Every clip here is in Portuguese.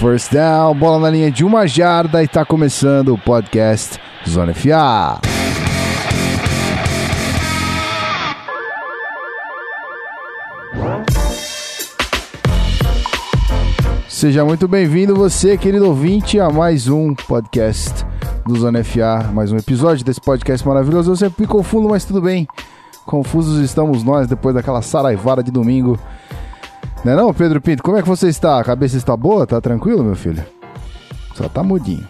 First down, bola na linha de uma jarda e tá começando o podcast Zona FA. Seja muito bem-vindo você, querido ouvinte, a mais um podcast do Zona FA, mais um episódio desse podcast maravilhoso. Eu sempre me confundo, mas tudo bem. Confusos estamos nós depois daquela saraivada de domingo. Não é não, Pedro Pinto? Como é que você está? A cabeça está boa? Tá tranquilo, meu filho? Só tá mudinho.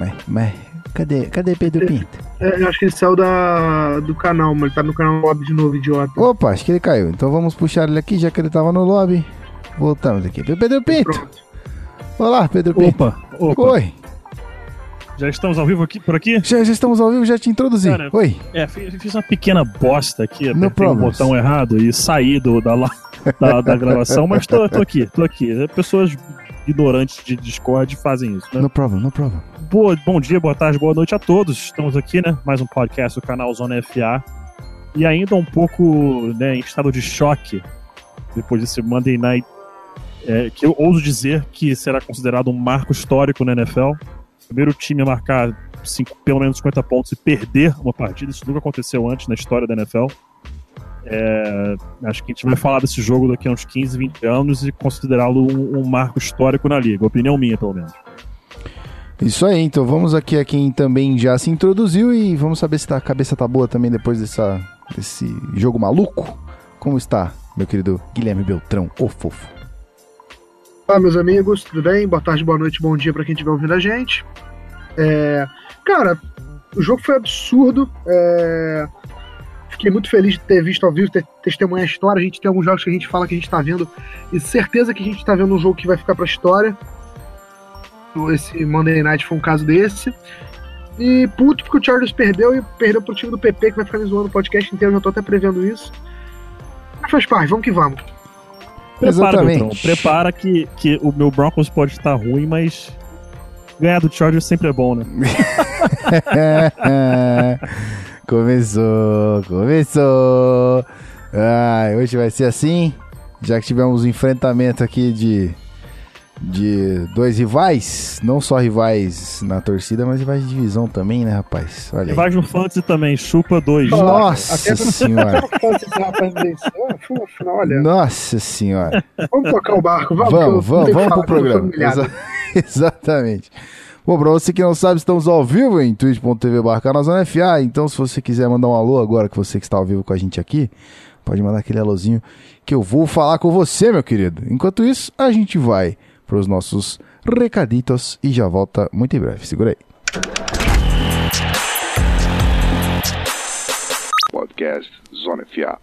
Mas, mas cadê, cadê Pedro Pinto? É, eu acho que ele saiu da, do canal, mas ele tá no canal lobby de novo, idiota. Opa, acho que ele caiu. Então vamos puxar ele aqui, já que ele tava no lobby. Voltamos aqui. Pedro Pinto! Pronto. Olá, Pedro Pinto. Opa, opa. Oi. Já estamos ao vivo aqui por aqui? Já, já estamos ao vivo, já te introduzi. Cara, Oi. É, fiz, fiz uma pequena bosta aqui, apertei o problems. botão errado e saí do, da, la- da, da gravação, mas tô, tô aqui, tô aqui. Pessoas ignorantes de Discord fazem isso, né? No problem, no problem. Boa, bom dia, boa tarde, boa noite a todos. Estamos aqui, né? Mais um podcast do canal Zona FA. E ainda um pouco né, em estado de choque depois desse Monday Night, é, que eu ouso dizer que será considerado um marco histórico na NFL. Primeiro time a marcar cinco, pelo menos 50 pontos e perder uma partida. Isso nunca aconteceu antes na história da NFL. É, acho que a gente vai falar desse jogo daqui a uns 15, 20 anos e considerá-lo um, um marco histórico na liga. Opinião minha, pelo menos. Isso aí, então vamos aqui a quem também já se introduziu e vamos saber se tá- a cabeça tá boa também depois dessa, desse jogo maluco. Como está, meu querido Guilherme Beltrão, o fofo? Olá, meus amigos, tudo bem? Boa tarde, boa noite, bom dia pra quem estiver ouvindo a gente. É, cara, o jogo foi absurdo. é, Fiquei muito feliz de ter visto ao vivo, ter testemunhar a história. A gente tem alguns jogos que a gente fala que a gente tá vendo, e certeza que a gente tá vendo um jogo que vai ficar pra história. Esse Monday Night foi um caso desse. E puto porque o Chargers perdeu e perdeu pro time do PP, que vai ficar me zoando o podcast inteiro, já tô até prevendo isso. Mas faz parte, vamos que vamos. Prepara. Beltrão. Prepara que, que o meu Broncos pode estar ruim, mas ganhar do Chargers sempre é bom, né? começou, começou. Ai, hoje vai ser assim, já que tivemos um enfrentamento aqui de, de dois rivais, não só rivais na torcida, mas rivais de divisão também, né, rapaz? Olha aí. vai no Fantasy também, chupa dois. Nossa Até- senhora, Olha, nossa senhora. vamos tocar o barco, vamos. Vamos, vamos, vamos pro programa. Exa- Exatamente. Bom, pra você que não sabe, estamos ao vivo em twitch.tv barra na Zona FA, então se você quiser mandar um alô agora, que você que está ao vivo com a gente aqui, pode mandar aquele alôzinho que eu vou falar com você, meu querido. Enquanto isso, a gente vai para os nossos recaditos e já volta muito em breve. Segura aí. Podcast Zona FA.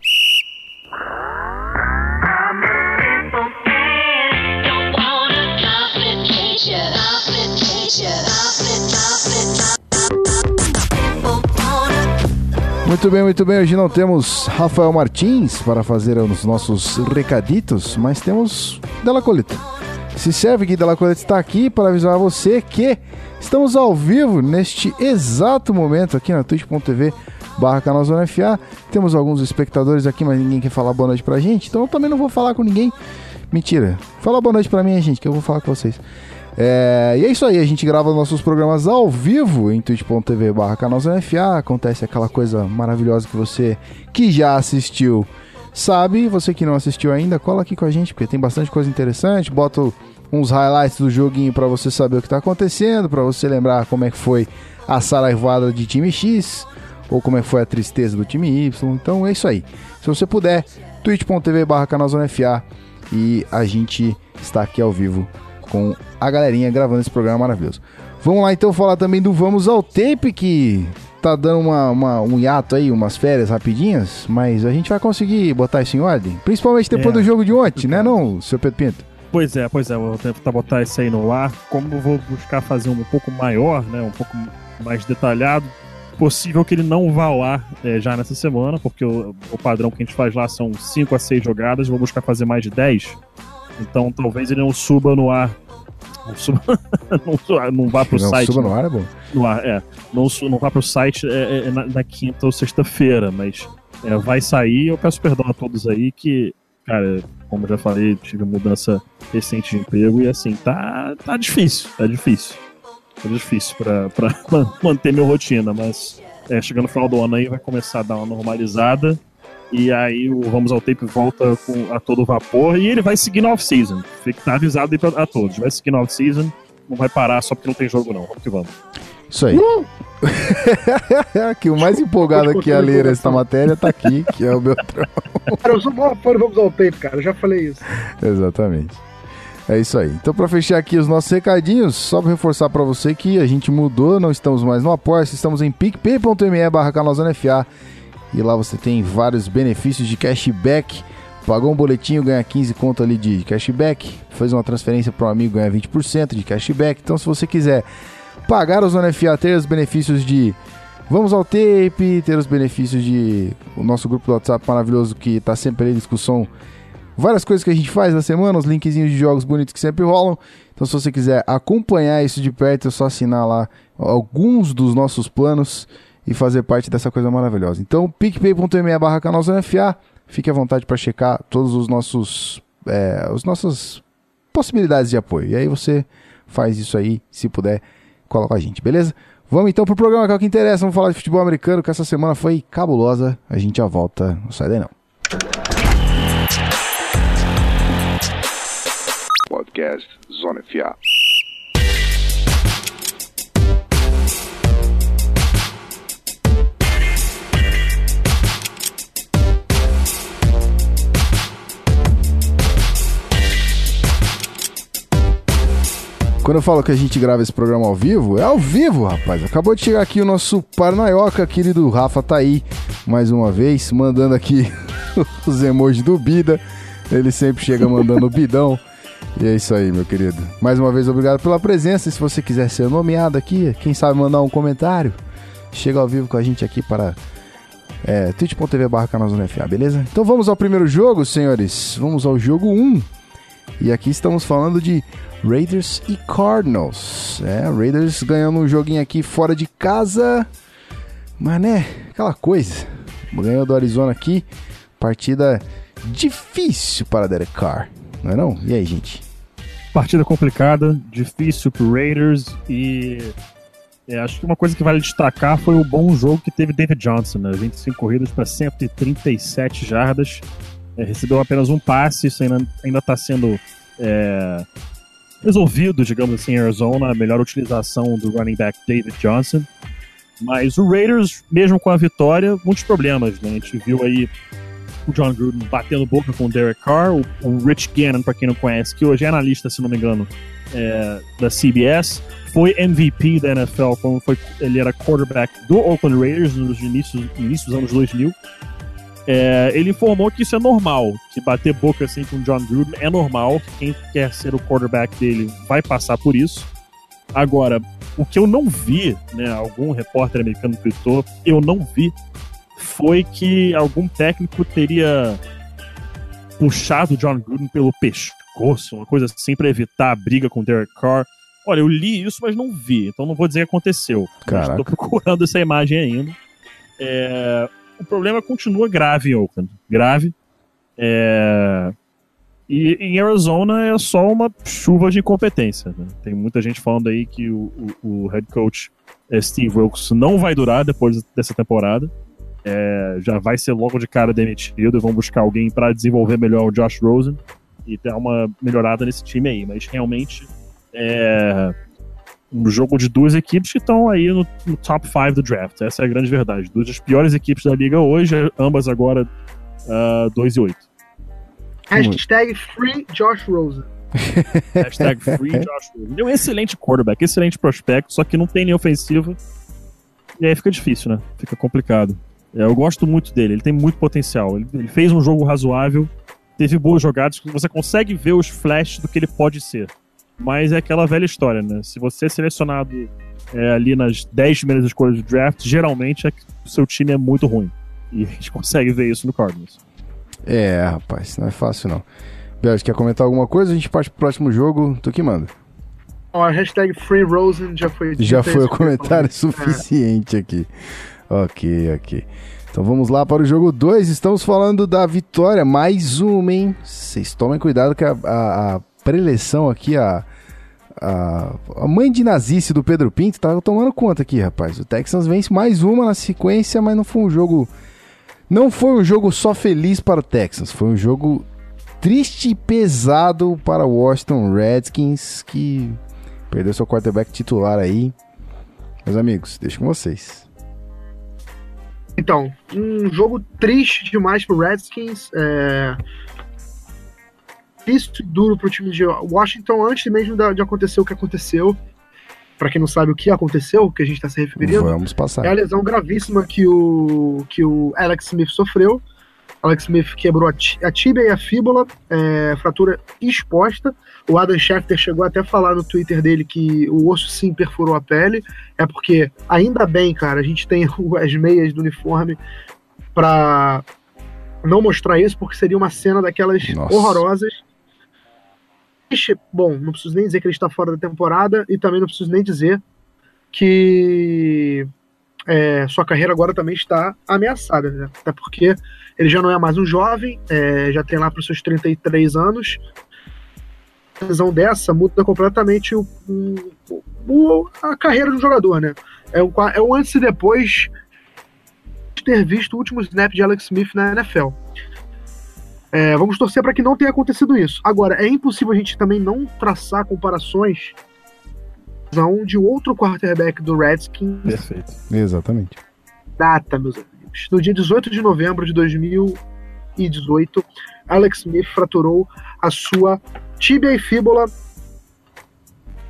Muito bem, muito bem. Hoje não temos Rafael Martins para fazer os nossos recaditos, mas temos Della Colita. Se serve que Della Colita está aqui para avisar você que estamos ao vivo neste exato momento aqui na twitch.tv barra canal Zona FA. Temos alguns espectadores aqui, mas ninguém quer falar boa noite pra gente, então eu também não vou falar com ninguém. Mentira. Fala boa noite pra mim, gente, que eu vou falar com vocês. É, e é isso aí, a gente grava nossos programas ao vivo em twitch.tv barra acontece aquela coisa maravilhosa que você que já assistiu sabe, você que não assistiu ainda, cola aqui com a gente, porque tem bastante coisa interessante, boto uns highlights do joguinho pra você saber o que tá acontecendo, pra você lembrar como é que foi a saraivada de time X, ou como é que foi a tristeza do time Y, então é isso aí. Se você puder, twitch.tv barra e a gente está aqui ao vivo com a galerinha gravando esse programa maravilhoso. Vamos lá então falar também do Vamos ao Tape, que tá dando uma, uma- um hiato aí, umas férias rapidinhas, mas a gente vai conseguir botar isso em ordem, principalmente depois É. do jogo de ontem, né não, seu Pedro Pinto? Pois é, pois é, vou tentar botar isso aí no ar. Como eu vou buscar fazer um pouco maior, né, um pouco mais detalhado, possível que ele não vá ar eh, já nessa semana, porque o, o padrão que a gente faz lá são 5 a 6 jogadas, vou buscar fazer mais de 10. Então talvez ele não suba no ar. Não, suba, não, su- não vá pro não, site. suba né? no ar, é bom. No ar, é. Não, não vá pro site é, é, na, na quinta ou sexta-feira, mas é, vai sair. Eu peço perdão a todos aí que cara, como eu já falei, tive mudança recente de emprego e assim, tá, tá difícil, tá difícil. Tá difícil pra, pra man- manter minha rotina, mas é, chegando no final do ano aí vai começar a dar uma normalizada. E aí o Vamos ao Tape volta com, a todo vapor e ele vai seguir na off-season. Fica tá avisado aí pra, a todos. Vai seguir na off-season, não vai parar só porque não tem jogo, não. Vamos que vamos. Isso aí. que o mais empolgado aqui a ler esta matéria tá aqui, que é o Beltrão. Cara, eu sou maior fã do Vamos ao Tape, cara. Eu já falei isso. Exatamente. É isso aí. Então, pra fechar aqui os nossos recadinhos, só pra reforçar pra você que a gente mudou, não estamos mais no apoia estamos em picpay.me barra canalzonefa e lá você tem vários benefícios de cashback. Pagou um boletinho, ganha 15 conto ali de cashback. Fez uma transferência para um amigo, ganha 20% de cashback. Então, se você quiser pagar o Zona ter os benefícios de Vamos ao tape, ter os benefícios de o nosso grupo do WhatsApp maravilhoso que tá sempre ali em discussão várias coisas que a gente faz na semana, os linkzinhos de jogos bonitos que sempre rolam. Então, se você quiser acompanhar isso de perto, é só assinar lá alguns dos nossos planos e fazer parte dessa coisa maravilhosa. Então, picpay.me barra canal Zona FA, fique à vontade para checar todos os nossos é, as nossas possibilidades de apoio. E aí você faz isso aí, se puder, cola com a gente, beleza? Vamos então pro programa que é o que interessa, vamos falar de futebol americano, que essa semana foi cabulosa. A gente já volta, não sai daí não. Podcast Zona FA. Quando eu falo que a gente grava esse programa ao vivo, é ao vivo, rapaz. Acabou de chegar aqui o nosso Parnaioca, querido Rafa tá aí, mais uma vez, mandando aqui os emojis do Bida. Ele sempre chega mandando o bidão. E é isso aí, meu querido. Mais uma vez, obrigado pela presença. E se você quiser ser nomeado aqui, quem sabe mandar um comentário, chega ao vivo com a gente aqui para é, twitch.tv barra beleza? Então vamos ao primeiro jogo, senhores. Vamos ao jogo 1. E aqui estamos falando de Raiders e Cardinals. É, Raiders ganhando um joguinho aqui fora de casa. Mas né, aquela coisa. Ganhou do Arizona aqui. Partida difícil para Derek Carr. Não é não? E aí, gente? Partida complicada, difícil pro Raiders e é, acho que uma coisa que vale destacar foi o bom jogo que teve David Johnson, né? 25 corridas para 137 jardas, recebeu apenas um passe, isso ainda está sendo é, resolvido, digamos assim, em Arizona, a melhor utilização do running back David Johnson. Mas o Raiders, mesmo com a vitória, muitos problemas, né? A gente viu aí o John Gruden batendo boca com o Derek Carr, o, o Rich Gannon, para quem não conhece, que hoje é analista, se não me engano, é, da CBS, foi MVP da NFL, como foi, ele era quarterback do Oakland Raiders nos inícios, inícios dos anos 2000. É, ele informou que isso é normal, que bater boca assim com o John Gruden é normal, que quem quer ser o quarterback dele vai passar por isso. Agora, o que eu não vi, né, algum repórter americano tweetou, eu não vi foi que algum técnico teria puxado o John Gruden pelo pescoço, uma coisa assim, para evitar a briga com o Derek Carr. Olha, eu li isso, mas não vi, então não vou dizer que aconteceu. Estou procurando essa imagem ainda. É, o problema continua grave em Oakland. Grave. É, e em Arizona é só uma chuva de incompetência. né? Tem muita gente falando aí que o, o- o head coach eh, Steve Wilkes não vai durar depois dessa temporada. É, já vai ser logo de cara demitido e vão buscar alguém para desenvolver melhor o Josh Rosen e dar uma melhorada nesse time aí. Mas realmente é um jogo de duas equipes que estão aí no, no top 5 do draft. Essa é a grande verdade. Duas das piores equipes da liga hoje, ambas agora 2 e 8. Hashtag Free Josh Rosen. Hashtag free Josh Rosen. Ele é um excelente quarterback, excelente prospecto, só que não tem nem ofensiva. E aí fica difícil, né? Fica complicado. É, eu gosto muito dele, ele tem muito potencial. Ele, ele fez um jogo razoável, teve boas jogadas, você consegue ver os flashes do que ele pode ser. Mas é aquela velha história, né? Se você é selecionado é, ali nas 10 primeiras escolhas do draft, geralmente é que o seu time é muito ruim. E a gente consegue ver isso no Cardinals. É, rapaz, não é fácil não. Bel, quer comentar alguma coisa? A gente parte pro próximo jogo. Tu que manda. Ó, a hashtag Free Rosen já foi Já foi o comentário falar. suficiente aqui. Ok, ok. Então vamos lá para o jogo 2. Estamos falando da vitória. Mais uma, hein? Vocês tomem cuidado que a, a, a preleção aqui, a, a, a mãe de nazice do Pedro Pinto, tá tomando conta aqui, rapaz. O Texans vence mais uma na sequência, mas não foi um jogo. Não foi um jogo só feliz para o Texans. Foi um jogo triste e pesado para o Washington Redskins, que perdeu seu quarterback titular aí. Meus amigos, deixo com vocês. Então, um jogo triste demais pro Redskins. É... Triste e duro pro time de Washington antes mesmo de acontecer o que aconteceu. Pra quem não sabe o que aconteceu, o que a gente tá se referindo, Vamos passar. é a lesão gravíssima que o, que o Alex Smith sofreu. Alex Smith quebrou a, a tíbia e a fíbula, é, fratura exposta. O Adam Schefter chegou até a falar no Twitter dele que o osso sim perfurou a pele. É porque, ainda bem, cara, a gente tem o- as meias do uniforme pra não mostrar isso, porque seria uma cena daquelas Nossa. horrorosas. Bom, não preciso nem dizer que ele está fora da temporada e também não preciso nem dizer que é, sua carreira agora também está ameaçada, né? Até porque ele já não é mais um jovem, é, já tem lá para os seus 33 anos. Uma lesão dessa muda completamente o, o- a carreira do jogador, né? É o, é o antes e depois de ter visto o último snap de Alex Smith na NFL. É, vamos torcer para que não tenha acontecido isso. Agora, é impossível a gente também não traçar comparações de outro quarterback do Redskins Perfeito. Exatamente. data, meus amigos. No dia 18 de novembro de 2018, Alex Smith fraturou a sua tíbia e fíbula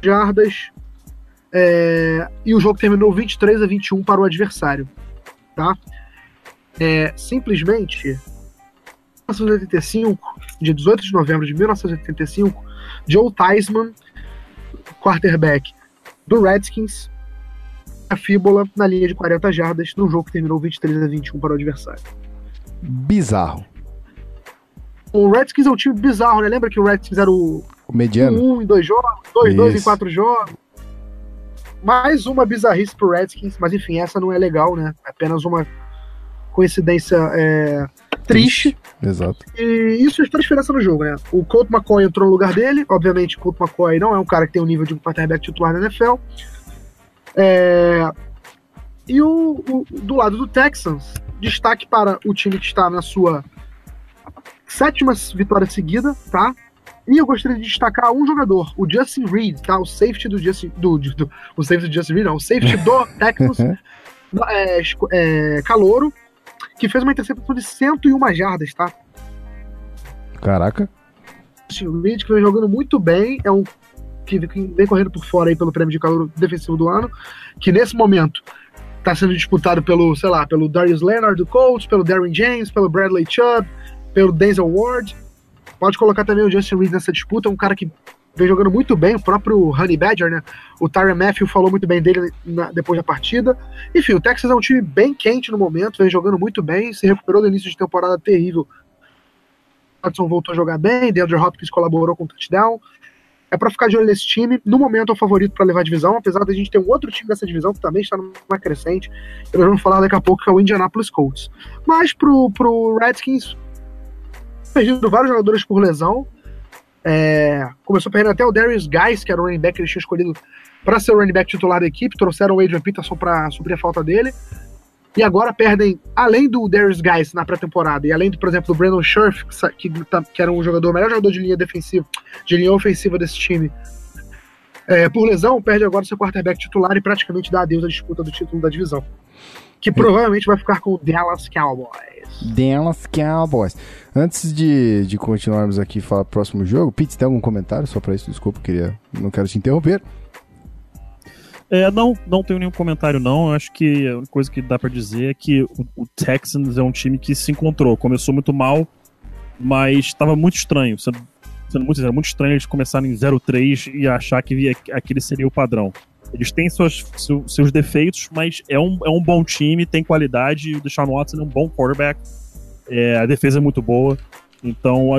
jardas é, e o jogo terminou 23 a 21 para o adversário, tá? É, simplesmente, 1985, dia 18 de novembro de 1985, Joe Theismann, quarterback do Redskins, a fíbula na linha de 40 jardas num jogo que terminou 23 a 21 para o adversário. Bizarro. O Redskins é um time bizarro, né? Lembra que o Redskins era o O mediano. 1 um em dois jogos, 2 dois em Isso. quatro jogos. Mais uma bizarrice pro Redskins, mas enfim, essa não é legal, né? É apenas uma coincidência é, triste. Exato. E isso toda a diferença no jogo, né? O Colt McCoy entrou no lugar dele. Obviamente, o Colt McCoy não é um cara que tem o nível de um quarterback titular na NFL. É, E o, o- do lado do Texans, destaque para o time que está na sua sétima vitória seguida, tá? E eu gostaria de destacar um jogador, o Justin Reed, tá? O safety do Justin. Do, do- o safety do Justin Reed, não, o safety do Texans, é, é, Calouro, que fez uma interceptação de 101 jardas, tá? Caraca. Justin Reed, que vem jogando muito bem, é um que que vem correndo por fora aí pelo prêmio de calor defensivo do ano, que nesse momento está sendo disputado pelo, sei lá, pelo Darius Leonard do Colts, pelo Darren James, pelo Bradley Chubb, pelo Denzel Ward. Pode colocar também o Justin Reed nessa disputa, um cara que vem jogando muito bem, o próprio Honey Badger, né? O Tyron Matthew falou muito bem dele na- depois da partida. Enfim, o Texas é um time bem quente no momento, vem jogando muito bem, se recuperou do início de temporada terrível. Hudson voltou a jogar bem, DeAndre Hopkins colaborou com o touchdown. É pra ficar de olho nesse time. No momento é o favorito pra levar a divisão, apesar da gente ter um outro time dessa divisão que também está numa crescente. Nós vamos falar daqui a pouco que é o Indianapolis Colts. Mas pro, pro Redskins, perdido vários jogadores por lesão. É, começou perdendo até o Darius Guys, que era o running back que eles tinham escolhido para ser o running back titular da equipe. Trouxeram o Adrian Peterson para suprir a falta dele. E agora perdem, além do Darius Guys na pré-temporada, e além, do, por exemplo, do Brandon Scherf, que, tá- que era um jogador, o melhor jogador de linha defensiva, de linha ofensiva desse time, é, por lesão, perde agora seu quarterback titular e praticamente dá adeus à disputa do título da divisão. Que provavelmente vai ficar com o Dallas Cowboys. Dallas Cowboys. Antes de, de continuarmos aqui e falar próximo jogo, Pete, tem algum comentário só pra isso? Desculpa, queria, não quero te interromper. É, não, não tenho nenhum comentário, não. Eu acho que a única coisa que dá pra dizer é que o, o Texans é um time que se encontrou. Começou muito mal, mas estava muito estranho. Sendo, sendo muito, sincero, muito estranho eles começarem em 0-3 e achar que via- aquele seria o padrão. Eles têm suas, seu- seus defeitos, mas é um, é um bom time, tem qualidade. O Deshaun Watson é um bom quarterback. É, a defesa é muito boa. Então,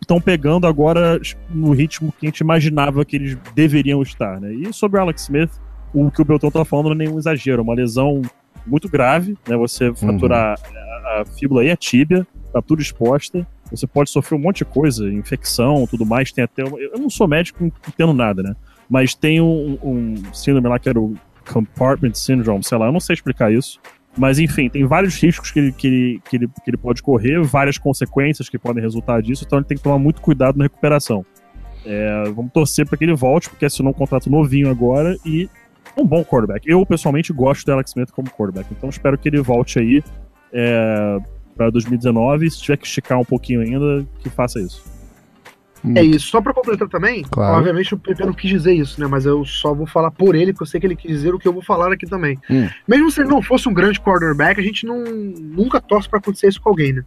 estão pegando agora no ritmo que a gente imaginava que eles deveriam estar. Né? E sobre o Alex Smith, o que o Beltrão tá falando não é nenhum exagero, é uma lesão muito grave, né? Você fraturar a, a fíbula e a tíbia, tá tudo exposta. Você pode sofrer um monte de coisa, infecção, tudo mais. Tem até. Eu não sou médico, não entendo nada, né? Mas tem um, um síndrome lá que era o Compartment Syndrome, sei lá, eu não sei explicar isso. Mas enfim, tem vários riscos que ele, que, ele, que, ele, que ele pode correr, várias consequências que podem resultar disso, então ele tem que tomar muito cuidado na recuperação. É, vamos torcer para que ele volte, porque assinou um contrato novinho agora e um bom quarterback. Eu, pessoalmente, gosto do Alex Smith como quarterback, então espero que ele volte aí é, para 2019 e se tiver que esticar um pouquinho ainda, que faça isso. Hum. É isso. Só pra completar também, Claro. obviamente o Pepe não quis dizer isso, né? Mas eu só vou falar por ele, porque eu sei que ele quis dizer o que eu vou falar aqui também. Hum. Mesmo se ele não fosse um grande quarterback, a gente não, nunca torce pra acontecer isso com alguém, né?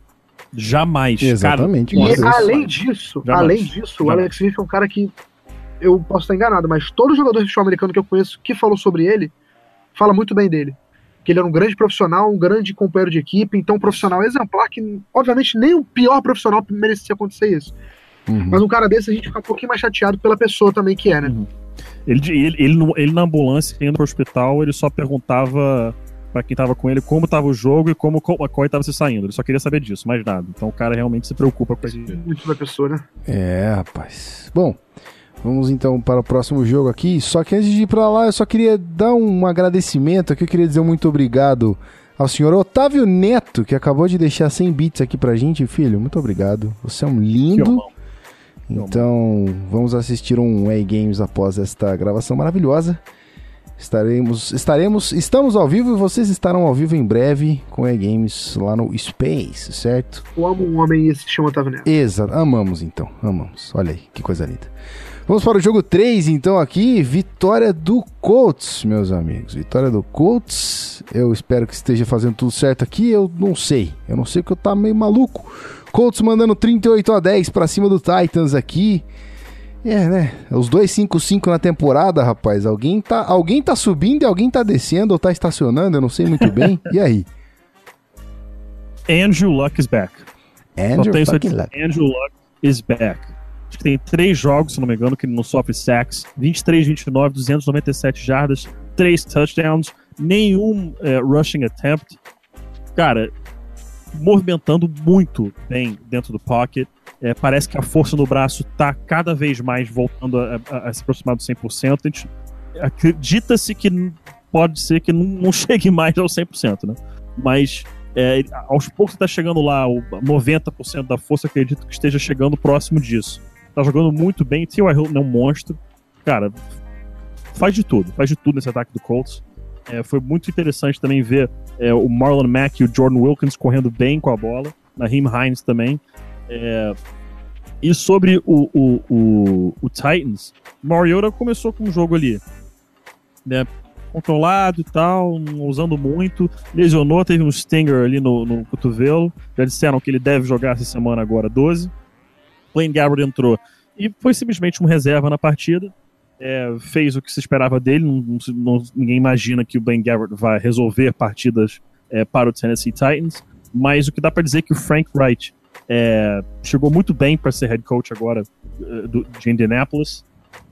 Jamais. Exatamente. E Nossa, isso. além disso, Jamais. além disso, o Jamais. Alex Smith é um cara que eu posso estar enganado, mas todo jogador de futebol americano que eu conheço que falou sobre ele fala muito bem dele. Que ele era um grande profissional, um grande companheiro de equipe, então um profissional exemplar que, obviamente, nem o pior profissional merecia acontecer isso. Uhum. Mas um cara desse a gente fica um pouquinho mais chateado pela pessoa também que é, né? Ele, ele, ele, no- ele na ambulância, indo pro hospital, ele só perguntava pra quem tava com ele como tava o jogo e como co- a Coy tava se saindo. Ele só queria saber disso, mais nada. Então o cara realmente se preocupa com isso. Muito da pessoa, né? É, rapaz. Bom, vamos então para o próximo jogo aqui. Só que antes de ir para lá, eu só queria dar um agradecimento aqui. Eu queria dizer um muito obrigado ao senhor Otávio Neto, que acabou de deixar 100 bits aqui pra gente. Filho, muito obrigado. Você é um Que lindo. Então, vamos assistir um A-Games após esta gravação maravilhosa. Estaremos, estaremos, estamos ao vivo e vocês estarão ao vivo em breve com A-Games lá no Space, certo? Eu amo um homem e se chama Otávio Neto. Exato, amamos então, amamos. Olha aí, que coisa linda. Vamos para o jogo 3 então aqui, vitória do Colts, meus amigos. Vitória do Colts. Eu espero que esteja fazendo tudo certo aqui, eu não sei. Eu não sei porque eu tá meio maluco. Colts mandando 38 a 10 para cima do Titans aqui. É, né? Os dois 5-5 na temporada, rapaz. Alguém tá, alguém tá subindo e alguém tá descendo ou tá estacionando, eu não sei muito bem. E aí? Andrew Luck is back. Andrew luck. Andrew Luck is back. Acho que tem três jogos, se não me engano, que ele não sofre sacks. 23, 29, 297 jardas, três touchdowns, nenhum eh, rushing attempt. Cara, movimentando muito bem dentro do pocket. Eh, parece que a força no braço tá cada vez mais voltando a, a- a se aproximar do 100%. A gente acredita-se que pode ser que não, não chegue mais ao 100%, né? Mas é, aos poucos tá chegando lá, o 90% da força, acredito que esteja chegando próximo disso. Tá jogando muito bem, T.Y. Hilton é um monstro. Cara, faz de tudo, faz de tudo nesse ataque do Colts. É, foi muito interessante também ver é, o Marlon Mack e o Jordan Wilkins correndo bem com a bola, na Raheem Hines também. É, e sobre o, o, o, o Titans, Mariota começou com um jogo ali, né, controlado e tal, não usando muito, lesionou, teve um stinger ali no, no cotovelo, já disseram que ele deve jogar essa semana agora 12. Blaine Gabbard entrou e foi simplesmente um reserva na partida, é, fez o que se esperava dele, não, não ninguém imagina que o Blaine Gabbard vai resolver partidas é, para o Tennessee Titans, mas o que dá para dizer é que o Frank Wright é, chegou muito bem para ser head coach agora eh, do- de Indianapolis.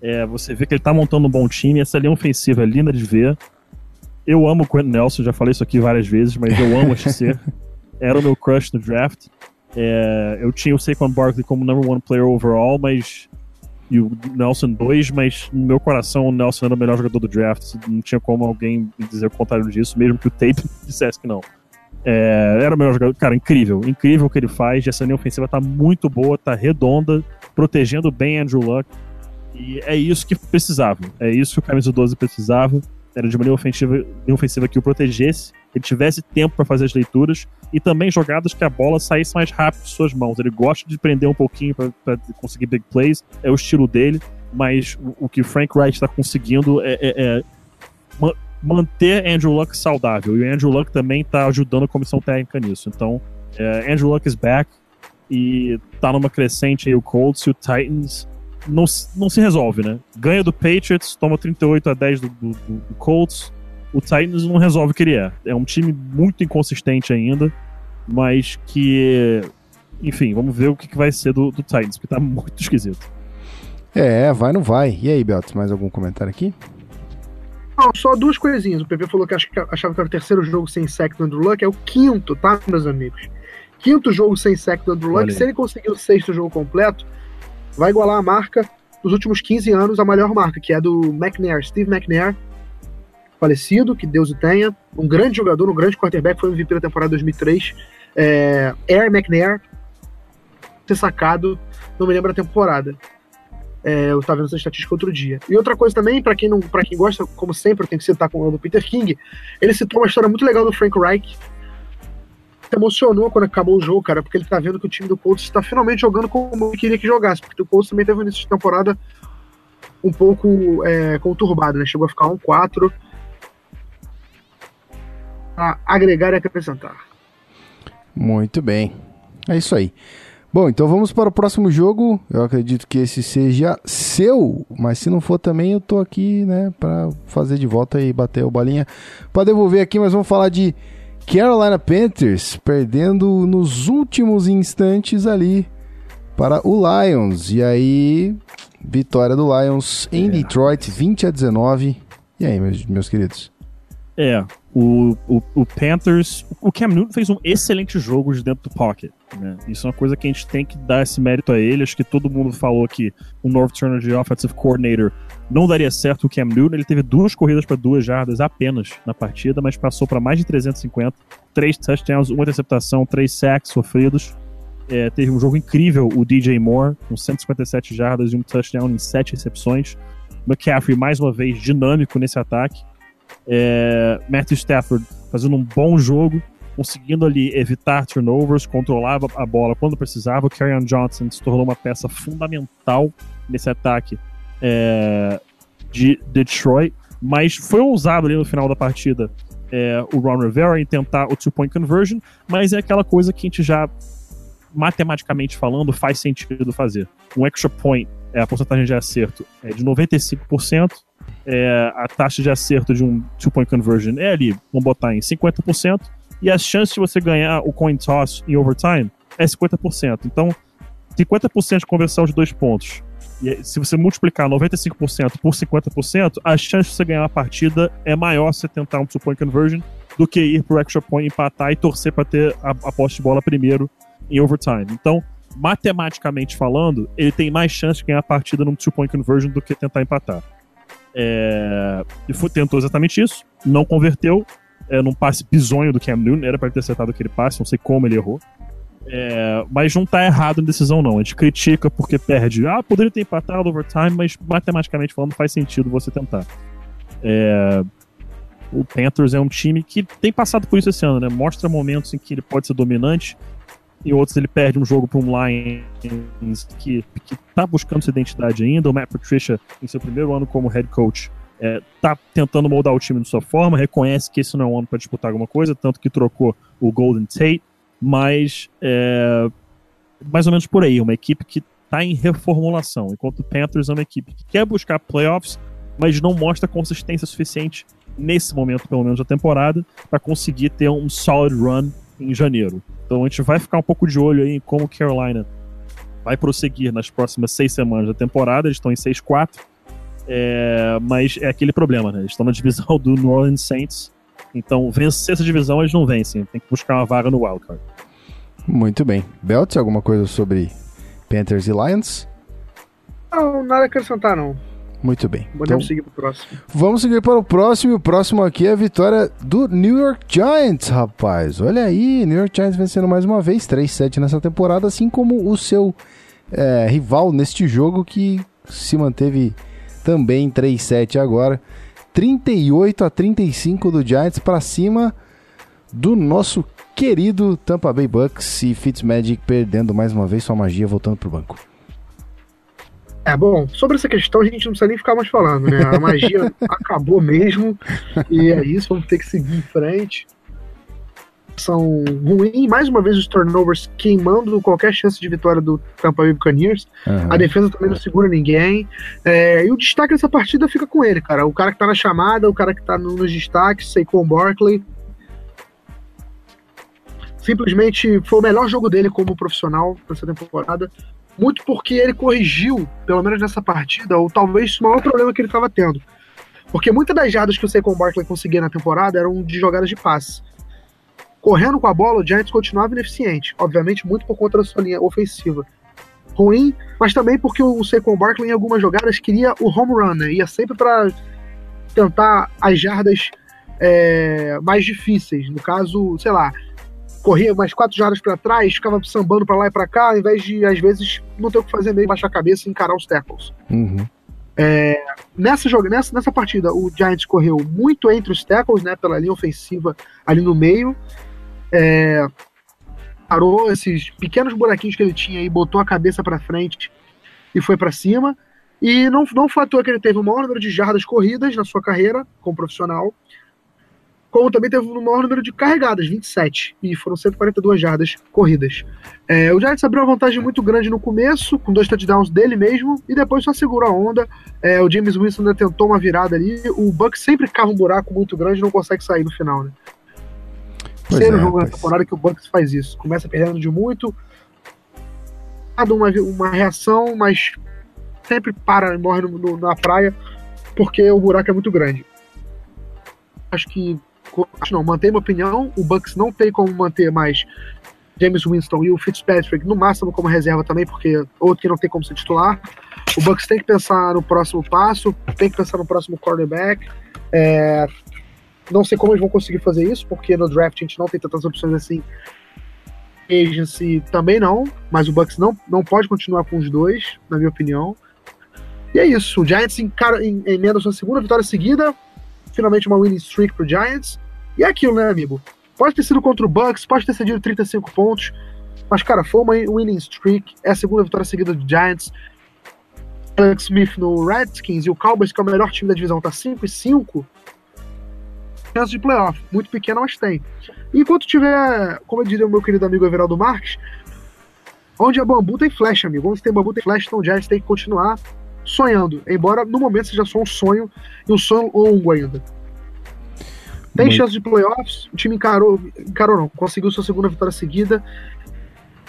É, você vê que ele tá montando um bom time, essa linha ofensiva é linda de ver. Eu amo o Quentin Nelson, já falei isso aqui várias vezes, mas eu amo este ser. Era o meu crush no draft. É, eu tinha o Saquon Barkley como number one player overall, mas e o Nelson 2, mas no meu coração o Nelson era o melhor jogador do draft. Não tinha como alguém dizer o contrário disso, mesmo que o tape dissesse que não. É, era o melhor jogador. Cara, incrível. Incrível o que ele faz. Essa linha ofensiva tá muito boa, tá redonda, protegendo bem Andrew Luck. E é isso que precisava. É isso que o camisa 12 precisava. Era de uma linha ofensiva, linha ofensiva que o protegesse, ele tivesse tempo para fazer as leituras e também jogadas que a bola saísse mais rápido de suas mãos. Ele gosta de prender um pouquinho para conseguir big plays, é o estilo dele, mas o, o que Frank Wright está conseguindo é, é- é ma- manter Andrew Luck saudável. E o Andrew Luck também está ajudando a comissão técnica nisso. Então, é, Andrew Luck is back e tá numa crescente aí o Colts e o Titans não, não se resolve, né? Ganha do Patriots, toma 38 a 10 do, do, do- do Colts. O Titans não resolve o que ele é. É um time muito inconsistente ainda, mas que. Enfim, vamos ver o que, que vai ser do, do Titans, porque tá muito esquisito. É, vai não vai. E aí, Belts, mais algum comentário aqui? Não, só duas coisinhas. O PP falou que ach- achava que era o terceiro jogo sem sec do Andrew Luck. É o quinto, tá, meus amigos? Quinto jogo sem sec do Andrew Luck. Se ele conseguir o sexto jogo completo, vai igualar a marca dos últimos 15 anos, a maior marca, que é do McNair, Steve McNair, falecido, que Deus o tenha. Um grande jogador, um grande quarterback, foi MVP da temporada 2003. É, Air McNair, ter sacado, não me lembro a temporada. É, eu estava vendo essa estatística outro dia. E outra coisa também, para quem não, para quem gosta, como sempre, eu tenho que citar com o do Peter King, ele citou uma história muito legal do Frank Reich. Se emocionou quando acabou o jogo, cara, porque ele tá vendo que o time do Colts está finalmente jogando como ele queria que jogasse, porque o Colts também teve início de temporada um pouco é, conturbado, né? Chegou a ficar 1-4 a agregar e acrescentar. Muito bem. É isso aí. Bom, então vamos para o próximo jogo. Eu acredito que esse seja seu, mas se não for também, eu tô aqui, né, para fazer de volta e bater o balinha para devolver aqui, mas vamos falar de Carolina Panthers perdendo nos últimos instantes ali para o Lions. E aí, vitória do Lions em Detroit, 20 a 19. E aí, meus, meus queridos? É, o, o, o Panthers. O Cam Newton fez um excelente jogo de dentro do pocket. Né? Isso é uma coisa que a gente tem que dar esse mérito a ele. Acho que todo mundo falou que o North Turner de Offensive Coordinator não daria certo o Cam Newton. Ele teve duas corridas para duas jardas apenas na partida, mas passou para mais de 350, três touchdowns, uma interceptação, três sacks sofridos. É, teve um jogo incrível o DJ Moore, com 157 jardas e um touchdown em sete recepções. McCaffrey, mais uma vez, dinâmico nesse ataque. É, Matthew Stafford fazendo um bom jogo, conseguindo ali evitar turnovers, controlava a bola quando precisava. O Kerryon Johnson se tornou uma peça fundamental nesse ataque é, de Detroit, mas foi ousado ali no final da partida é, o Ron Rivera em tentar o two-point conversion, mas é aquela coisa que a gente já, matematicamente falando, faz sentido fazer. Um extra point, é, a porcentagem de acerto é de 95%, é, a taxa de acerto de um two-point conversion é ali, vamos botar em 50%, e a chance de você ganhar o coin toss em overtime é 50%. Então, 50% de conversão de dois pontos. E se você multiplicar 95% por 50%, a chance de você ganhar a partida é maior se você tentar um two-point conversion do que ir pro extra point, empatar e torcer para ter a, a posse de bola primeiro em overtime. Então, matematicamente falando, ele tem mais chance de ganhar a partida num two-point conversion do que tentar empatar. É, e foi, tentou exatamente isso, não converteu, é, num passe bizonho do Cam Newton, era para ter acertado aquele passe, não sei como ele errou. É, mas não tá errado em decisão, não. A gente critica porque perde. Ah, poderia ter empatado overtime, mas matematicamente falando faz sentido você tentar. É, o Panthers é um time que tem passado por isso esse ano, né? Mostra momentos em que ele pode ser dominante e outros ele perde um jogo para um Lions que, que tá buscando sua identidade ainda. O Matt Patricia, em seu primeiro ano como head coach, é, tá tentando moldar o time de sua forma, reconhece que esse não é um ano para disputar alguma coisa, tanto que trocou o Golden Tate, mas é mais ou menos por aí, uma equipe que tá em reformulação, enquanto o Panthers é uma equipe que quer buscar playoffs, mas não mostra consistência suficiente nesse momento, pelo menos da temporada, para conseguir ter um solid run em janeiro. Então a gente vai ficar um pouco de olho aí em como Carolina vai prosseguir nas próximas seis semanas da temporada. Eles estão em 6-4, é, mas é aquele problema, né? Eles estão na divisão do New Orleans Saints. Então, vencer essa divisão eles não vencem. Tem que buscar uma vaga no Wildcard. Muito bem. Belt, alguma coisa sobre Panthers e Lions? Não, nada a acrescentar, não. Muito bem. Podemos Então, seguir pro próximo. vamos seguir para o próximo. E o próximo aqui é a vitória do New York Giants, rapaz. Olha aí, New York Giants vencendo mais uma vez, 3-7 nessa temporada, assim como o seu é, rival neste jogo que se manteve também 3-7 agora. 38 a 35 do Giants para cima do nosso querido Tampa Bay Bucks e Fitzmagic perdendo mais uma vez sua magia voltando pro banco. É, bom, sobre essa questão a gente não precisa nem ficar mais falando, né? A magia acabou mesmo. E é isso, vamos ter que seguir em frente. São ruins, mais uma vez os turnovers queimando qualquer chance de vitória do Tampa Bay Buccaneers. Aham. A defesa também não segura ninguém. É, e o destaque dessa partida fica com ele, cara. O cara que tá na chamada, o cara que tá no- nos destaques, Saquon Barkley. Simplesmente foi o melhor jogo dele como profissional nessa temporada. Muito porque ele corrigiu, pelo menos nessa partida, ou talvez o maior problema que ele estava tendo. Porque muitas das jardas que o Saquon Barkley conseguia na temporada eram de jogadas de passe. Correndo com a bola, o Giants continuava ineficiente. Obviamente, muito por conta da sua linha ofensiva ruim, mas também porque o Saquon Barkley em algumas jogadas queria o home run, né? Ia sempre para tentar as jardas é, mais difíceis. No caso, sei lá, corria mais quatro jardas para trás, ficava sambando para lá e para cá, ao invés de, às vezes, não ter o que fazer meio, baixar a cabeça e encarar os tackles. Uhum. Nessa, joga, nessa, nessa partida, o Giants correu muito entre os tackles, né, pela linha ofensiva ali no meio. É, parou esses pequenos buraquinhos que ele tinha e botou a cabeça para frente e foi para cima. E não, não foi à toa que ele teve o maior número de jardas corridas na sua carreira como profissional, como também teve o maior número de carregadas, 27, e foram 142 jardas corridas. É, o Giants abriu uma vantagem muito grande no começo, com dois touchdowns dele mesmo, e depois só segurou a onda. É, o James Winston ainda tentou uma virada ali. O Bucks sempre cava um buraco muito grande e não consegue sair no final, né? Pois Terceiro é, jogo na temporada que o Bucks faz isso. Começa perdendo de muito, dá uma, uma reação, mas sempre para e morre no- no- na praia porque o buraco é muito grande. Acho que. Acho não, mantém minha opinião. O Bucks não tem como manter mais James Winston e o Fitzpatrick no máximo como reserva também, porque outro que não tem como ser titular. O Bucks tem que pensar no próximo passo, tem que pensar no próximo quarterback. É, não sei como eles vão conseguir fazer isso, porque no draft a gente não tem tantas opções assim. Agency também não, mas o Bucks não, não pode continuar com os dois, na minha opinião. E é isso, o Giants em, emenda sua segunda vitória seguida, finalmente uma winning streak pro Giants. E é aquilo, né, amigo? Pode ter sido contra o Bucks, pode ter cedido 35 pontos, mas, cara, foi uma winning streak, é a segunda vitória seguida do Giants. Alex Smith no Redskins e o Cowboys, que é o melhor time da divisão, tá 5 e 5 chance de playoff. Muito pequena, mas tem. Enquanto tiver, como eu diria o meu querido amigo Everaldo Marques, onde é bambu tem flecha, amigo. Onde tem bambu tem flecha, então o Giants tem que continuar sonhando. Embora no momento seja só um sonho, e um sonho longo ainda. Tem Muito- chance de playoffs, o time encarou, encarou não, conseguiu sua segunda vitória seguida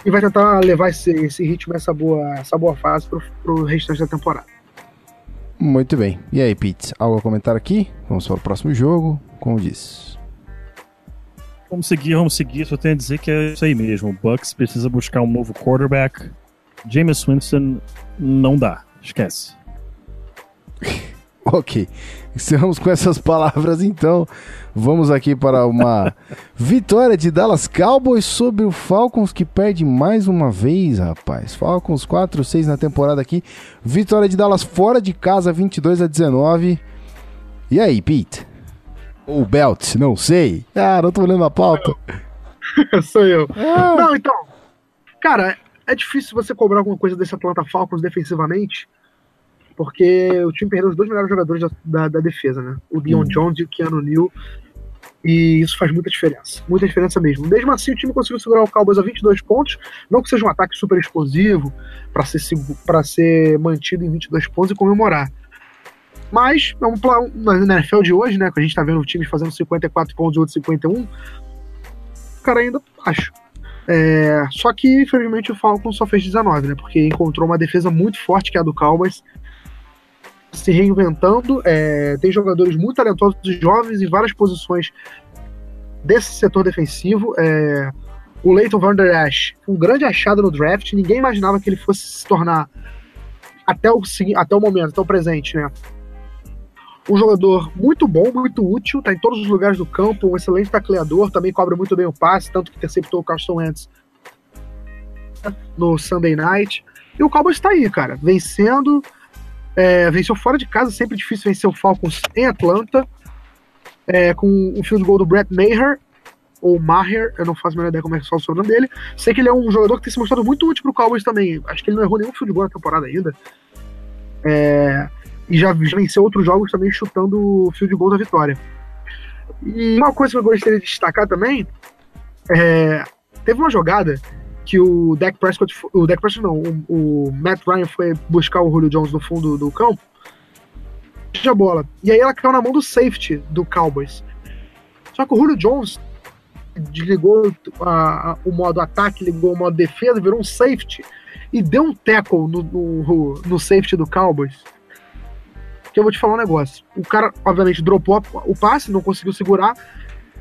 e vai tentar levar esse, esse ritmo, essa boa, essa boa fase pro, pro restante da temporada. Muito bem. E aí, Pete, algo a comentar aqui? Vamos para o próximo jogo. Como diz. Vamos seguir, vamos seguir. Só tenho a dizer que é isso aí mesmo. O Bucks precisa buscar um novo quarterback. Jameis Winston não dá. Esquece. Ok. Estamos com essas palavras, então. Vamos aqui para uma vitória de Dallas Cowboys sobre o Falcons, que perde mais uma vez, rapaz. Falcons 4-6 na temporada aqui. Vitória de Dallas fora de casa, 22 a 19. E aí, Pete? Ou Belt, não sei. Ah, não tô olhando a pauta. Sou eu. Ah, Não, então. Cara, é difícil você cobrar alguma coisa desse Atlanta Falcons defensivamente, porque o time perdeu os dois melhores jogadores da, da- da defesa, né? O Dion Hum. Jones e o Keanu Neal. E isso faz muita diferença. Muita diferença mesmo. Mesmo assim, o time conseguiu segurar o Cowboys a 22 pontos. Não que seja um ataque super explosivo para ser, pra ser mantido em 22 pontos e comemorar. Mas, é um, na NFL de hoje, né? Que a gente tá vendo o time fazendo 54 pontos e outro 51, o cara ainda acho. É, só que, infelizmente, o Falcons só fez 19, né? Porque encontrou uma defesa muito forte, que é a do Cowboys. Se reinventando. é, tem jogadores muito talentosos jovens em várias posições desse setor defensivo. É, o Leighton Van Der Esch, um grande achado no draft. Ninguém imaginava que ele fosse se tornar, até o, até o momento, até o presente, né? Um jogador muito bom, muito útil, tá em todos os lugares do campo, um excelente tacleador, também cobra muito bem o passe, tanto que interceptou o Carson Wentz no Sunday Night. E o Cowboys tá aí, cara, vencendo, é, venceu fora de casa, sempre difícil vencer o Falcons em Atlanta, é, com o field goal do Brett Maher, ou Maher, eu não faço a menor ideia como é que fala o sobrenome dele. Sei que ele é um jogador que tem se mostrado muito útil pro Cowboys também. Acho que ele não errou nenhum field goal na temporada ainda. É, e já, venceu outros jogos também chutando o field goal da vitória. E uma coisa que eu gostaria de destacar também é, teve uma jogada que o Dak Prescott, o Dak Prescott não, o, o Matt Ryan foi buscar o Julio Jones no fundo do campo, a bola. E aí ela caiu na mão do safety do Cowboys. Só que o Julio Jones desligou a- a- o modo ataque, ligou o modo defesa, virou um safety e deu um tackle no, no, no safety do Cowboys. Que eu vou te falar um negócio. O cara, obviamente, dropou o passe, não conseguiu segurar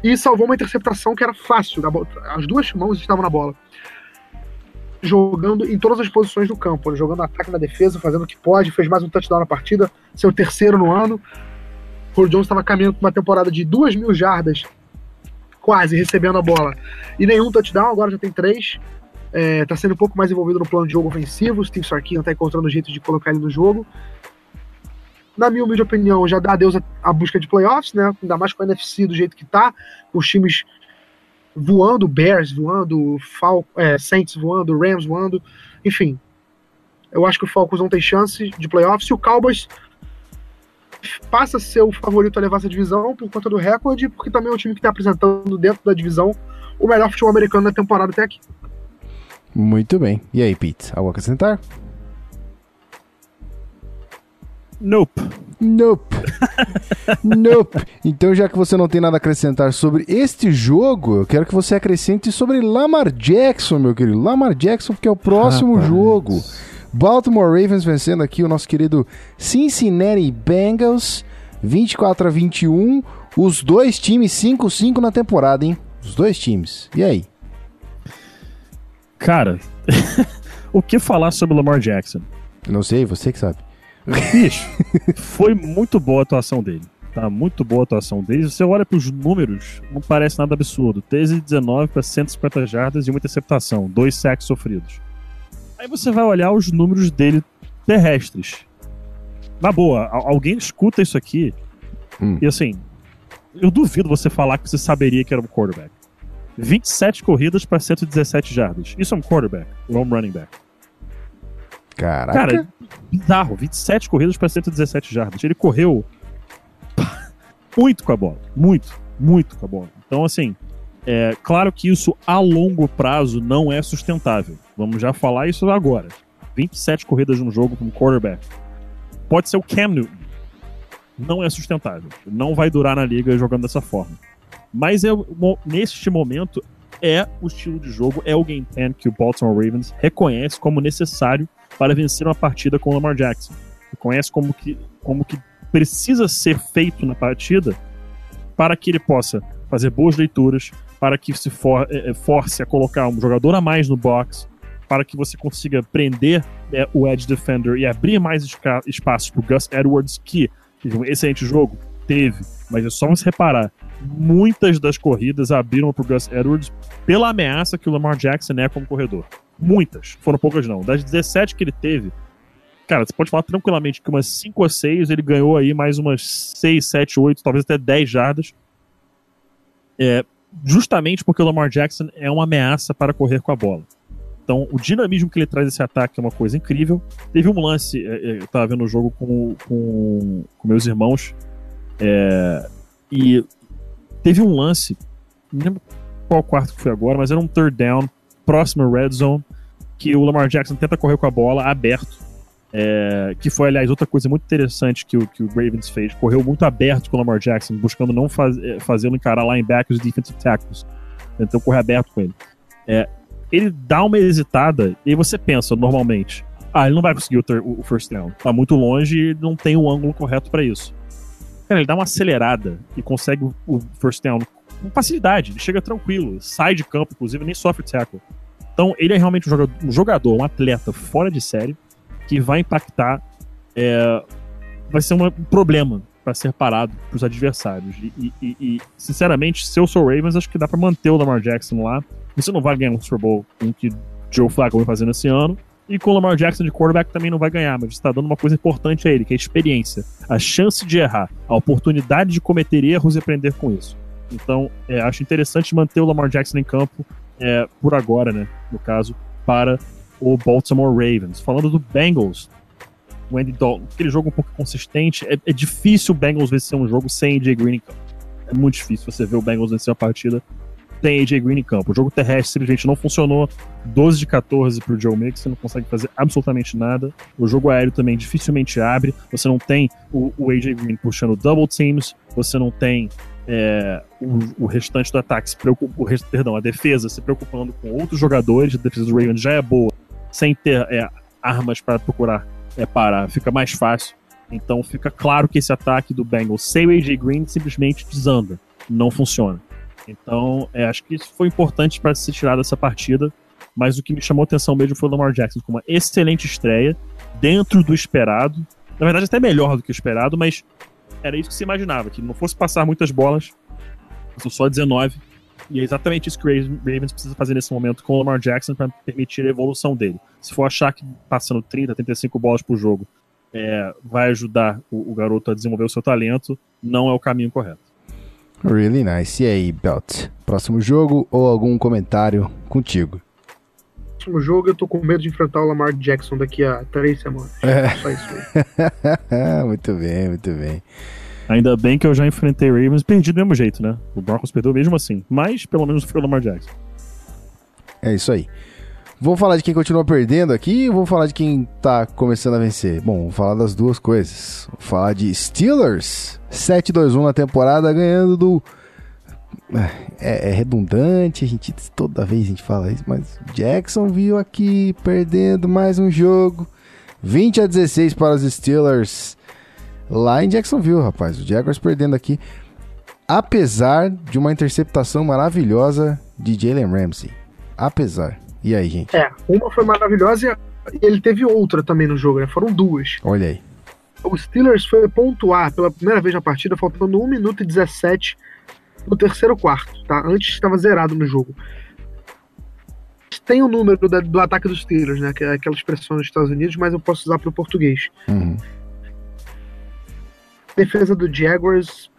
e salvou uma interceptação que era fácil. As duas mãos estavam na bola. Jogando em todas as posições do campo, né? jogando ataque na defesa, fazendo o que pode, fez mais um touchdown na partida, seu terceiro no ano. O Jones estava caminhando para uma temporada de duas mil jardas, quase recebendo a bola, e nenhum touchdown, agora já tem três. É, tá sendo um pouco mais envolvido no plano de jogo ofensivo. O Steve Sarkisian tá encontrando jeito de colocar ele no jogo. Na minha humilde opinião, já dá adeus à- busca de playoffs, né? Ainda mais com a NFC do jeito que tá. Os times voando, Bears voando, Fal é, Saints voando, Rams voando. Enfim, eu acho que o Falcons não tem chance de playoffs. E o Cowboys passa a ser o favorito a levar essa divisão por conta do recorde, porque também é um time que está apresentando dentro da divisão o melhor futebol americano da temporada até aqui. Muito bem. E aí, Pete, algo a acrescentar? Nope. Nope. nope. Então, já que você não tem nada a acrescentar sobre este jogo, eu quero que você acrescente sobre Lamar Jackson, meu querido. Lamar Jackson, porque é o próximo Rapaz. jogo. Baltimore Ravens vencendo aqui o nosso querido Cincinnati Bengals, 24 a 21. Os dois times 5-5 na temporada, hein? Os dois times. E aí? Cara, o que falar sobre Lamar Jackson? Eu não sei, você que sabe. Bicho, foi muito boa a atuação dele. Tá muito boa a atuação dele. Você olha pros números, não parece nada absurdo. 13 de 19 para 150 jardas e uma interceptação, dois sacks sofridos. Aí você vai olhar os números dele terrestres. Na boa, al- alguém escuta isso aqui Hum. e assim, eu duvido você falar que você saberia que era um quarterback. 27 corridas para 117 jardas. Isso é um quarterback, é um running back. Caraca. Cara, bizarro. 27 corridas para 117 jardas. Ele correu muito com a bola. Muito, muito com a bola. Então, assim, é claro que isso a longo prazo não é sustentável. Vamos já falar isso agora. 27 corridas num jogo como quarterback. Pode ser o Cam Newton. Não é sustentável. Não vai durar na liga jogando dessa forma. Mas é, neste momento é o estilo de jogo, é o game plan que o Baltimore Ravens reconhece como necessário para vencer uma partida com o Lamar Jackson. Reconhece como que, como que precisa ser feito na partida para que ele possa fazer boas leituras, para que se for, eh, force a colocar um jogador a mais no box, para que você consiga prender eh, o edge defender e abrir mais espaços para o Gus Edwards, que teve um excelente jogo, teve, mas é só você reparar, muitas das corridas abriram para o Gus Edwards pela ameaça que o Lamar Jackson é como corredor. Muitas. Foram poucas, não. Das 17 que ele teve, cara, você pode falar tranquilamente que umas 5 ou 6 ele ganhou aí mais umas 6, 7, 8, talvez até 10 jardas. É, justamente porque o Lamar Jackson é uma ameaça para correr com a bola. Então, o dinamismo que ele traz esse ataque é uma coisa incrível. Teve um lance, é, é, eu tava vendo o jogo com, com, com meus irmãos, é, e teve um lance, não lembro qual quarto que foi agora, mas era um third down, próximo ao red zone, que o Lamar Jackson tenta correr com a bola aberto. é, que foi, aliás, outra coisa muito interessante que o, que o Ravens fez. Correu muito aberto com o Lamar Jackson, buscando não faz, é, fazê-lo encarar linebackers e defensive tackles. Então correr aberto com ele. É, ele dá uma hesitada e você pensa, normalmente, ah, ele não vai conseguir o, ter- o first down. Tá muito longe e não tem o ângulo correto para isso. Cara, ele dá uma acelerada e consegue o- o first down com facilidade. Ele chega tranquilo, sai de campo, inclusive, nem sofre tackle. Então, ele é realmente um jogador, um, atleta fora de série que vai impactar, é, vai ser um problema para ser parado para os adversários. E, e- e- sinceramente, se eu sou o Ravens, acho que dá para manter o Lamar Jackson lá. Você não vai ganhar um Super Bowl com o que Joe Flacco vem fazendo esse ano. E com o Lamar Jackson de quarterback também não vai ganhar, mas está dando uma coisa importante a ele, que é a experiência, a chance de errar, a oportunidade de cometer erros e aprender com isso. Então, é, acho interessante manter o Lamar Jackson em campo é, por agora, né? No caso, para o Baltimore Ravens. Falando do Bengals, o Andy Dalton, aquele jogo um pouco consistente. É, é difícil o Bengals vencer um jogo sem AJ Green em campo. É muito difícil você ver o Bengals vencer uma partida sem AJ Green em campo. O jogo terrestre simplesmente não funcionou. 12 de 14 pro Joe Mixon, não consegue fazer absolutamente nada. O jogo aéreo também dificilmente abre. Você não tem o, o AJ Green puxando double teams, você não tem é, o, o restante do ataque se preocupa, o perdão, a defesa se preocupando com outros jogadores, a defesa do Ravens já é boa, sem ter é, armas para procurar é, parar, fica mais fácil. Então fica claro que esse ataque do Bengals sem o AJ Green simplesmente desanda, não funciona. Então, é, acho que isso foi importante para ser tirado dessa partida, mas o que me chamou atenção mesmo foi o Lamar Jackson com uma excelente estreia, dentro do esperado. Na verdade, até melhor do que o esperado, mas era isso que se imaginava, que não fosse passar muitas bolas, são só 19. E é exatamente isso que o Ravens precisa fazer nesse momento com o Lamar Jackson para permitir a evolução dele. Se for achar que passando 30, 35 bolas por jogo é, vai ajudar o, o garoto a desenvolver o seu talento, não é o caminho correto. Really nice. E aí, Belt? Próximo jogo ou algum comentário contigo? Próximo jogo eu tô com medo de enfrentar o Lamar Jackson daqui a três semanas. É. Só isso aí. muito bem, muito bem. Ainda bem que eu já enfrentei o Ravens e perdi do mesmo jeito, né? O Broncos perdeu mesmo assim. Mas pelo menos foi o Lamar Jackson. É isso aí. Vou falar de quem continua perdendo aqui ou vou falar de quem tá começando a vencer? Bom, vou falar das duas coisas. Vou falar de Steelers 7-2-1 na temporada, ganhando do. É, é redundante, a gente toda vez a gente fala isso, mas Jackson viu aqui perdendo mais um jogo. 20 a 16 para os Steelers lá em Jacksonville, rapaz. O Jaguars perdendo aqui, apesar de uma interceptação maravilhosa de Jalen Ramsey. Apesar. E aí, gente? É, uma foi maravilhosa e ele teve outra também no jogo, né? Foram duas. Olha aí. O Steelers foi pontuar pela primeira vez na partida, faltando 1 minuto e 17 no terceiro quarto, tá? Antes estava zerado no jogo. Tem o número da- do ataque dos Steelers, né? Que é aquela expressão nos Estados Unidos, mas eu posso usar para o português. Uhum. defesa do Jaguars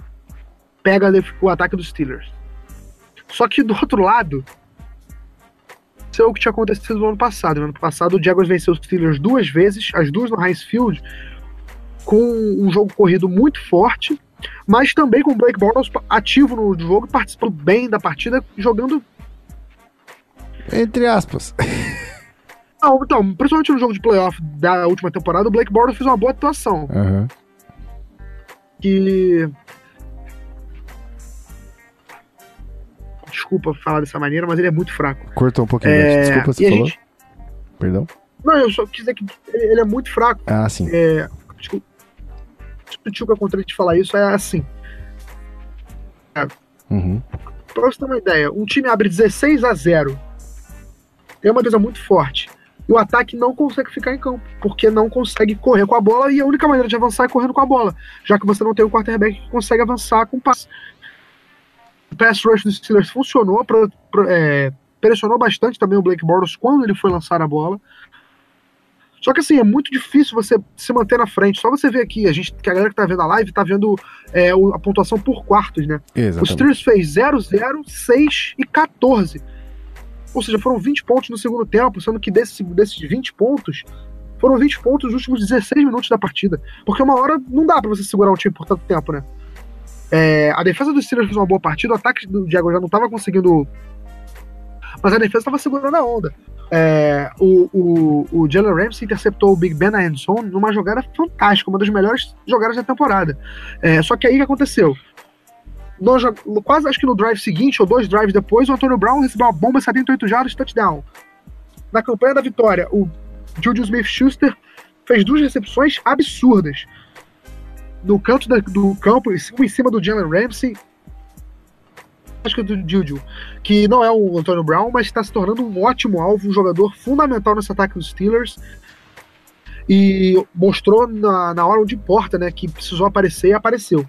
pega o ataque dos Steelers. Só que do outro lado, isso é o que tinha acontecido no ano passado. No ano passado, o Jaguars venceu os Steelers duas vezes, as duas no Heinz Field, com um jogo corrido muito forte, mas também com o Blake Bortles ativo no jogo, participando bem da partida, jogando. Entre aspas. Não, então, principalmente no jogo de playoff da última temporada, o Blake Bortles fez uma boa atuação. Aham. que. Desculpa falar dessa maneira, mas ele é muito fraco. Cortou um pouquinho. É, Desculpa, você falou. gente- Perdão. Não, eu só quis dizer que ele, ele é muito fraco. Ah, sim. É, desculpa, discutiu que eu contei de falar isso, é assim. Uhum. Pra você ter uma ideia, um time abre 16 a 0 tem uma defesa muito forte. E o ataque não consegue ficar em campo, porque não consegue correr com a bola, e a única maneira de avançar é correndo com a bola, já que você não tem um quarterback que consegue avançar com passe. O pass rush dos Steelers funcionou, pro- pro- é, pressionou bastante também o Blake Bortles quando ele foi lançar a bola. Só que assim, é muito difícil você se manter na frente. Só você ver aqui, a gente, que a galera que tá vendo a live tá vendo é, o- a pontuação por quartos, né? O Exatamente. Steelers fez 0, 0, 6 e 14. Ou seja, foram 20 pontos no segundo tempo, sendo que desse, desses 20 pontos, foram 20 pontos nos últimos 16 minutos da partida. Porque uma hora não dá pra você segurar um time por tanto tempo, né? É, a defesa do Steelers fez uma boa partida, o ataque do Jaguars já não tava conseguindo. Mas a defesa tava segurando a onda. É, o, o, o Jalen Ramsey interceptou o Big Ben na end zone numa jogada fantástica, uma das melhores jogadas da temporada. É, só que aí o que aconteceu? no quase acho que no drive seguinte, ou dois drives depois, o Antônio Brown recebeu uma bomba 78 jardas, touchdown. Na campanha da vitória, o Juju Smith-Schuster fez duas recepções absurdas. No canto da- do campo, em cima do Jalen Ramsey, que é do Juju, que não é o Antônio Brown, mas está se tornando um ótimo alvo, um jogador fundamental nesse ataque dos Steelers. E mostrou na, na hora onde importa, né? Que precisou aparecer e apareceu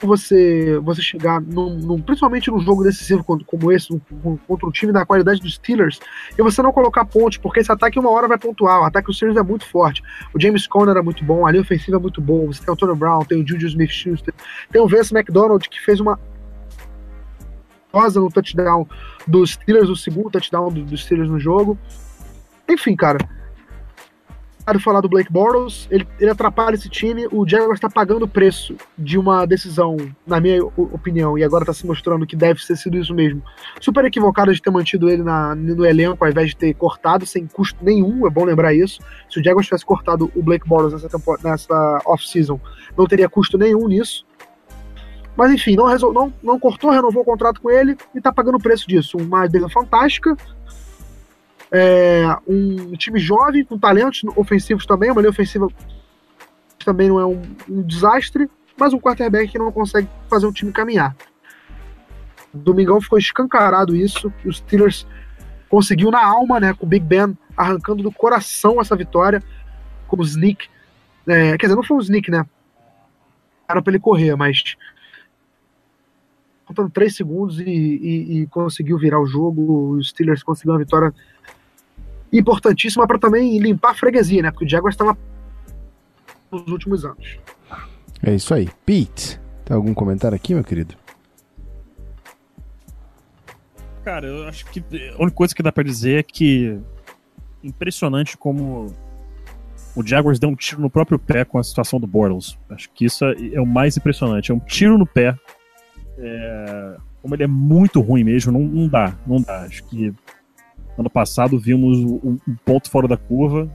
você você chegar num, num- principalmente num jogo decisivo como, esse, num- contra um time da qualidade dos Steelers, e você não colocar ponte, porque esse ataque uma hora vai pontuar, o ataque dos Steelers é muito forte. O James Conner é muito bom, a linha ofensiva é muito boa, você tem o Tony Brown, tem o Juju Smith-Schuster, tem o Vince McDonald, que fez uma rosa no touchdown dos Steelers, o segundo touchdown do- dos Steelers no jogo. Enfim, cara, de falar do Blake Bortles, ele, ele atrapalha esse time, o Jaguars está pagando o preço de uma decisão, na minha opinião, e agora está se mostrando que deve ter sido isso mesmo. Super equivocado de ter mantido ele na, no elenco ao invés de ter cortado sem custo nenhum, é bom lembrar isso. Se o Jaguars tivesse cortado o Blake Bortles nessa, nessa off-season, não teria custo nenhum nisso. Mas enfim, não, resol- não, não cortou, renovou o contrato com ele e tá pagando o preço disso. Uma defesa fantástica, é, um time jovem, com talentos ofensivos também, uma linha ofensiva também não é um, um desastre, mas um quarterback que não consegue fazer o time caminhar. Domingão ficou escancarado isso, os Steelers conseguiu na alma, né, com o Big Ben arrancando do coração essa vitória, com o sneak. É, quer dizer, não foi um sneak, né? Era pra ele correr, mas faltando 3 segundos e, e- e conseguiu virar o jogo. Os Steelers conseguiram uma vitória importantíssima para também limpar a freguesia, né? Porque o Jaguars estava nos últimos anos. É isso aí. Pete, tem algum comentário aqui, meu querido? Cara, eu acho que a única coisa que dá pra dizer é que impressionante como o Jaguars deu um tiro no próprio pé com a situação do Bortles. Acho que isso é, é o mais impressionante. É um tiro no pé. É, como ele é muito ruim mesmo, não, não dá, não dá. Acho que ano passado vimos um, um ponto fora da curva.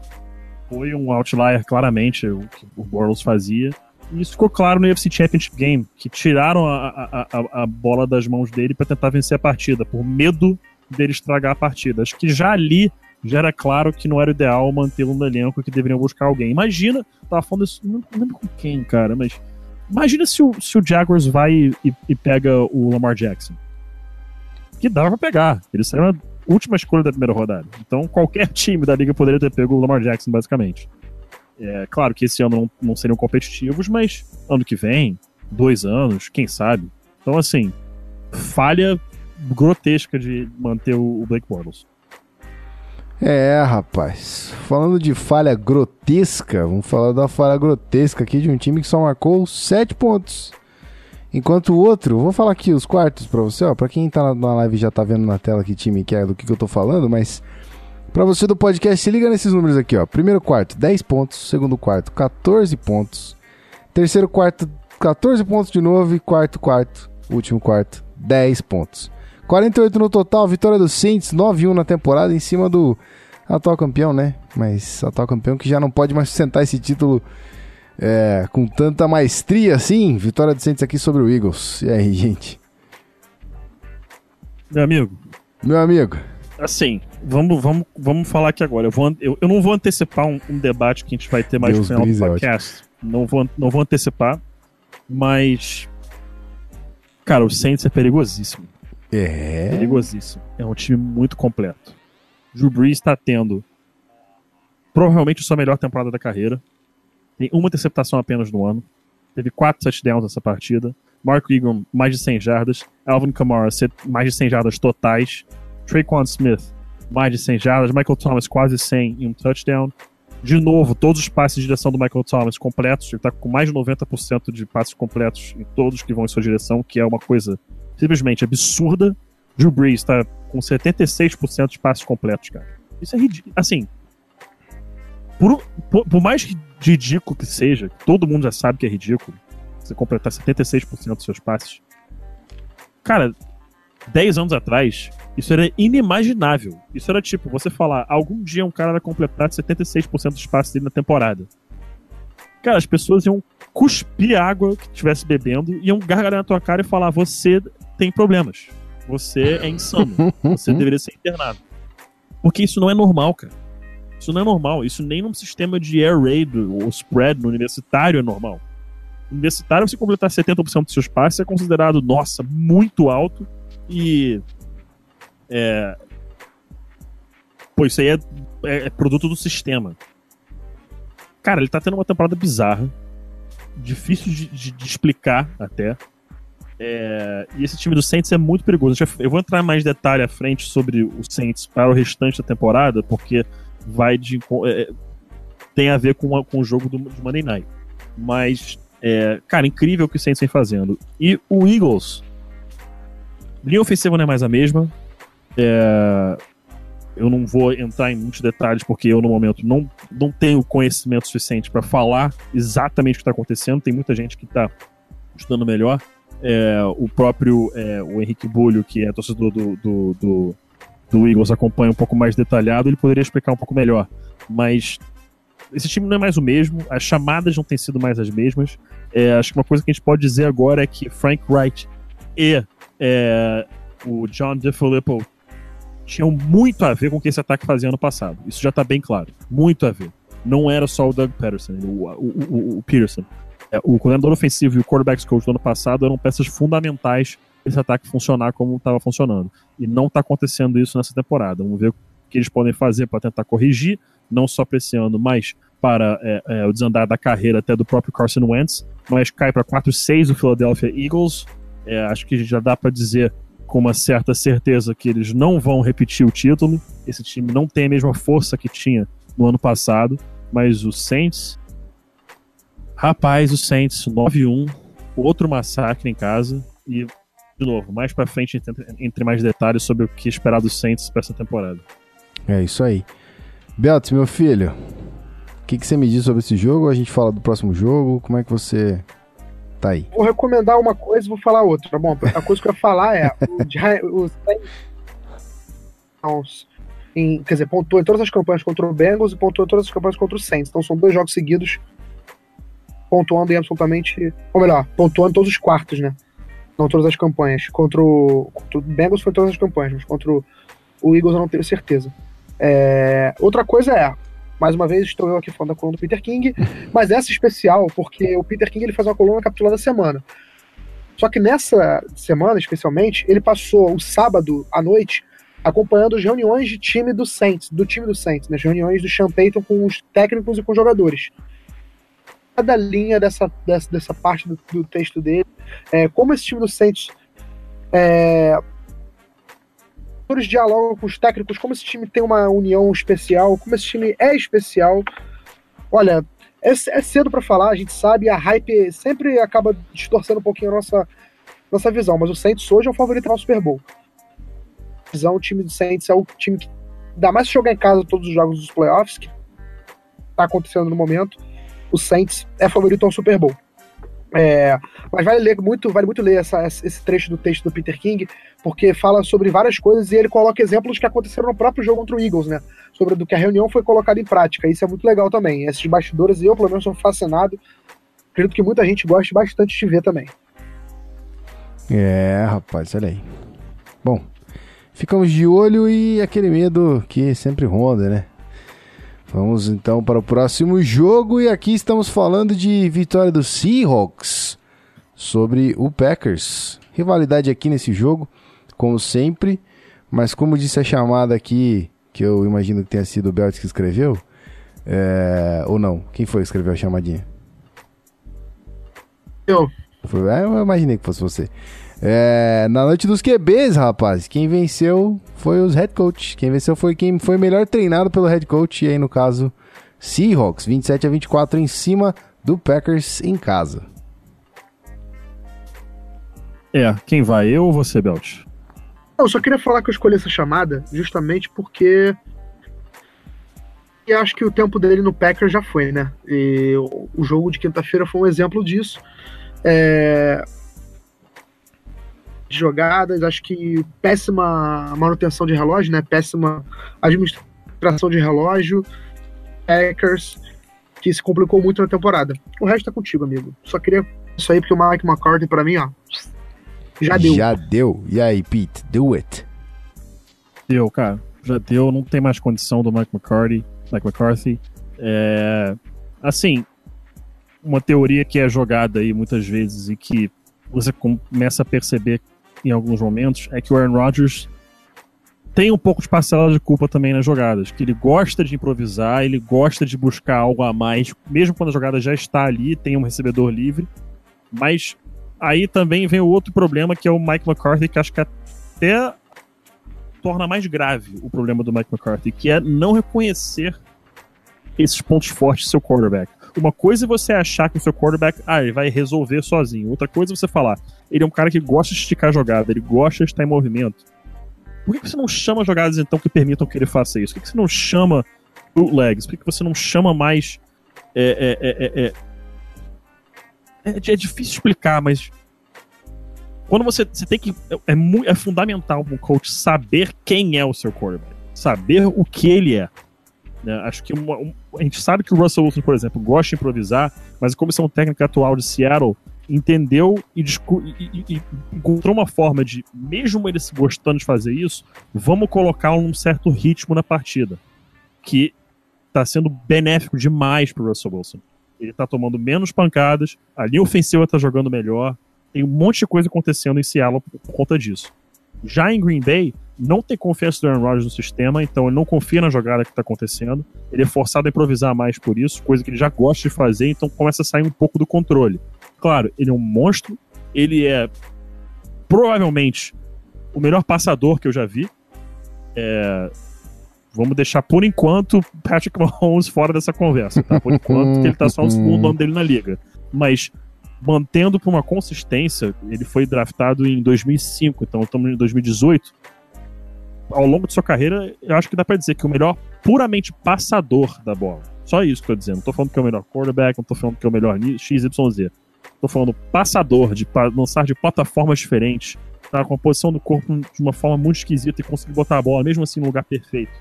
Foi um outlier, claramente, o que o Bortles fazia. E isso ficou claro no UFC Championship Game, que tiraram a, a, a, a bola das mãos dele para tentar vencer a partida, por medo dele estragar a partida. Acho que já ali já era claro que não era ideal mantê-lo no elenco que deveriam buscar alguém. Imagina, tava falando isso, não lembro com quem, cara, mas imagina se o, se o Jaguars vai e, e pega o Lamar Jackson. Que dava pra pegar. Ele saiu na última escolha da primeira rodada. Então qualquer time da liga poderia ter pego o Lamar Jackson, basicamente. É claro que esse ano não, não seriam competitivos, mas ano que vem, dois anos, quem sabe. Então, assim, falha grotesca de manter o Blake Bortles. É, rapaz. Falando de falha grotesca, vamos falar da falha grotesca aqui de um time que só marcou 7 pontos. Enquanto o outro, vou falar aqui os quartos pra você, ó. Pra quem tá na- live já tá vendo na tela que time que é do que, que eu tô falando, mas pra você do podcast, se liga nesses números aqui, ó. Primeiro quarto, 10 pontos. Segundo quarto, 14 pontos. Terceiro quarto, 14 pontos de novo. E quarto quarto, último quarto, 10 pontos. 48 no total, vitória do Saints, 9-1 na temporada, em cima do atual campeão, né? Mas atual campeão que já não pode mais sustentar esse título é, com tanta maestria assim. Vitória do Saints aqui sobre o Eagles. E aí, gente? Meu amigo, Meu amigo, assim, vamos, vamos, vamos falar aqui agora. Eu, vou, eu, eu não vou antecipar um, um debate que a gente vai ter mais Deus no final do Brize é podcast. Não vou, não vou antecipar, mas. Cara, o Saints é perigosíssimo. É. Perigosíssimo. É um time muito completo. Drew Brees está tendo provavelmente a sua melhor temporada da carreira. Tem uma interceptação apenas no ano. Teve quatro touchdowns nessa partida. Mark Ingram, mais de 100 jardas. Alvin Kamara, mais de 100 jardas totais. Traquan Smith, mais de 100 jardas. Michael Thomas, quase 100 em um touchdown. De novo, todos os passes de direção do Michael Thomas completos. Ele está com mais de 90% de passes completos em todos que vão em sua direção, que é uma coisa simplesmente absurda. Drew Brees está com 76% de passes completos, cara. Isso é ridículo. Assim, por, por, por mais ridículo que seja, todo mundo já sabe que é ridículo, você completar 76% dos seus passes. Cara, 10 anos atrás, isso era inimaginável. Isso era tipo, você falar, algum dia um cara vai completar 76% dos passes dele na temporada. Cara, as pessoas iam cuspir água que estivesse bebendo, iam gargalhar na tua cara e falar: você tem problemas. Você é insano. Você deveria ser internado. Porque isso não é normal, cara. Isso não é normal. Isso nem num sistema de air raid ou spread no universitário é normal. No universitário, você completar 70% dos seus passes é considerado, nossa, muito alto. E. É. Pô, isso aí é, é- é produto do sistema. Cara, ele tá tendo uma temporada bizarra. Difícil de, de- de explicar até. É, e esse time do Saints é muito perigoso. Eu vou entrar mais detalhe à frente sobre o Saints para o restante da temporada, porque vai de, enco- é, tem a ver com, a- com o jogo do, de Monday Night. Mas, é, cara, incrível o que o Saints vem fazendo. E o Eagles, linha ofensiva não é mais a mesma. É, eu não vou entrar em muitos detalhes porque eu, no momento, não, não tenho conhecimento suficiente para falar exatamente o que está acontecendo. Tem muita gente que está estudando melhor. É, o próprio é, o Henrique Bulho, que é torcedor do, do, do, do Eagles, acompanha um pouco mais detalhado, ele poderia explicar um pouco melhor. Mas esse time não é mais o mesmo, as chamadas não têm sido mais as mesmas. É, acho que uma coisa que a gente pode dizer agora é que Frank Wright e é, o John DeFilippo tinham muito a ver com o que esse ataque fazia ano passado. Isso já tá bem claro. Muito a ver. não era só o Doug Peterson, o, o, o, o Peterson. É, o coordenador ofensivo e o quarterbacks coach do ano passado eram peças fundamentais para esse ataque funcionar como estava funcionando. E não está acontecendo isso nessa temporada. Vamos ver o que eles podem fazer para tentar corrigir, não só para esse ano, mas para é, é, o desandar da carreira até do próprio Carson Wentz. Mas cai para 4-6 o Philadelphia Eagles. É, acho que já dá para dizer com uma certa certeza que eles não vão repetir o título. Esse time não tem a mesma força que tinha no ano passado, mas o Saints. Rapaz, o Saints 9-1, outro massacre em casa e de novo, mais pra frente entre, entre mais detalhes sobre o que esperar dos Saints pra essa temporada. É isso aí. Belts, meu filho, o que, que você me diz sobre esse jogo? A gente fala do próximo jogo? Como é que você tá aí? Vou recomendar uma coisa e vou falar outra, tá bom? A coisa que eu ia falar é o Saints em, quer dizer, pontuou em todas as campanhas contra o Bengals e pontuou em todas as campanhas contra o Saints. Então são dois jogos seguidos pontuando em absolutamente, ou melhor, pontuando todos os quartos, né? Não todas as campanhas. Contra o, contra o Bengals foi todas as campanhas, mas contra o, o Eagles eu não tenho certeza. É, outra coisa é, mais uma vez estou eu aqui falando da coluna do Peter King, mas essa é especial porque o Peter King ele faz uma coluna capitulando a semana. Só que nessa semana, especialmente, ele passou o sábado à noite acompanhando as reuniões de time do Saints, do time do Saints, né, as reuniões do Sean Payton com os técnicos e com os jogadores. Cada linha dessa, dessa, dessa parte do, do texto dele, é, como esse time do Saints é, jogadores dialogam com os técnicos, como esse time tem uma união especial, como esse time é especial. Olha, é, é cedo pra falar, a gente sabe, a hype sempre acaba distorcendo um pouquinho a nossa, nossa visão, mas o Saints hoje é o favorito ao Super Bowl. O time do Saints é o time que dá mais jogar em casa todos os jogos dos playoffs, que tá acontecendo no momento. O Saints é favorito ao Super Bowl. É, mas vale ler muito, vale muito ler essa- esse trecho do texto do Peter King, porque fala sobre várias coisas e ele coloca exemplos que aconteceram no próprio jogo contra o Eagles, né? Sobre do que a reunião foi colocada em prática. Isso é muito legal também. Esses bastidores, eu, pelo menos, sou fascinado. Acredito que muita gente goste bastante de ver também. É, rapaz, olha aí. Bom, ficamos de olho e aquele medo que sempre ronda, né? Vamos então para o próximo jogo e aqui estamos falando de vitória do Seahawks sobre o Packers. Rivalidade aqui nesse jogo, como sempre, mas como disse a chamada aqui, que eu imagino que tenha sido o Belt que escreveu, é, ou não, quem foi que escreveu a chamadinha? Eu. Foi, é, eu imaginei que fosse você. É, na noite dos QBs, rapaz, quem venceu foi os head coach. Quem venceu foi quem foi melhor treinado pelo head coach. E aí, no caso, Seahawks, 27 a 24 em cima do Packers em casa. É, quem vai? Eu ou você, Belt? Eu só queria falar que eu escolhi essa chamada justamente porque. E acho que o tempo dele no Packers já foi, né? E o- o jogo de quinta-feira foi um exemplo disso. É, de jogadas, acho que péssima manutenção de relógio, né? Péssima administração de relógio. Packers, que se complicou muito na temporada. O resto é contigo, amigo. Só queria isso aí, porque o Mike McCarthy, pra mim, ó, já deu. Já deu. E aí, Pete, do it. Deu, cara. Já deu, não tem mais condição do Mike McCarthy. Mike McCarthy. É, assim, uma teoria que é jogada aí muitas vezes e que você começa a perceber em alguns momentos é que o Aaron Rodgers tem um pouco de parcela de culpa também nas jogadas, que ele gosta de improvisar, ele gosta de buscar algo a mais, mesmo quando a jogada já está ali, tem um recebedor livre, mas aí também vem o outro problema que é o Mike McCarthy, que acho que até torna mais grave o problema do Mike McCarthy, que é não reconhecer esses pontos fortes do seu quarterback. Uma coisa é você achar que o seu quarterback ah, ele vai resolver sozinho. Outra coisa é você falar, ele é um cara que gosta de esticar a jogada, ele gosta de estar em movimento. Por que você não chama jogadas então que permitam que ele faça isso? Por que você não chama bootlegs? Por que você não chama mais. É, é, é, é, é, é, é difícil explicar, mas quando você, você tem que. É, é, mu- é fundamental para um coach saber quem é o seu quarterback, saber o que ele é. né? Acho que uma- um- a gente sabe que o Russell Wilson, por exemplo, gosta de improvisar, mas a comissão técnica atual de Seattle entendeu e, e- e- encontrou uma forma de, mesmo ele gostando de fazer isso, vamos colocá-lo num certo ritmo na partida. Que tá sendo benéfico demais pro Russell Wilson. Ele tá tomando menos pancadas, a linha ofensiva tá jogando melhor, tem um monte de coisa acontecendo em Seattle por conta disso. Já em Green Bay, não tem confiança do Aaron Rodgers no sistema, então ele não confia na jogada que está acontecendo. Ele é forçado a improvisar mais por isso, coisa que ele já gosta de fazer, então começa a sair um pouco do controle. Claro, ele é um monstro, ele é provavelmente o melhor passador que eu já vi. É, Vamos deixar por enquanto Patrick Mahomes fora dessa conversa, tá? Por enquanto, que ele tá só no segundo ano dele na liga. Mas mantendo por uma consistência, ele foi draftado em 2005, então estamos em 2018. Ao longo de sua carreira, eu acho que dá pra dizer que o melhor puramente passador da bola. Só isso que eu tô dizendo. Não tô falando que é o melhor quarterback, não tô falando que é o melhor XYZ. Tô falando passador, de lançar de plataformas diferentes, tá com a posição do corpo de uma forma muito esquisita e conseguir botar a bola mesmo assim no lugar perfeito.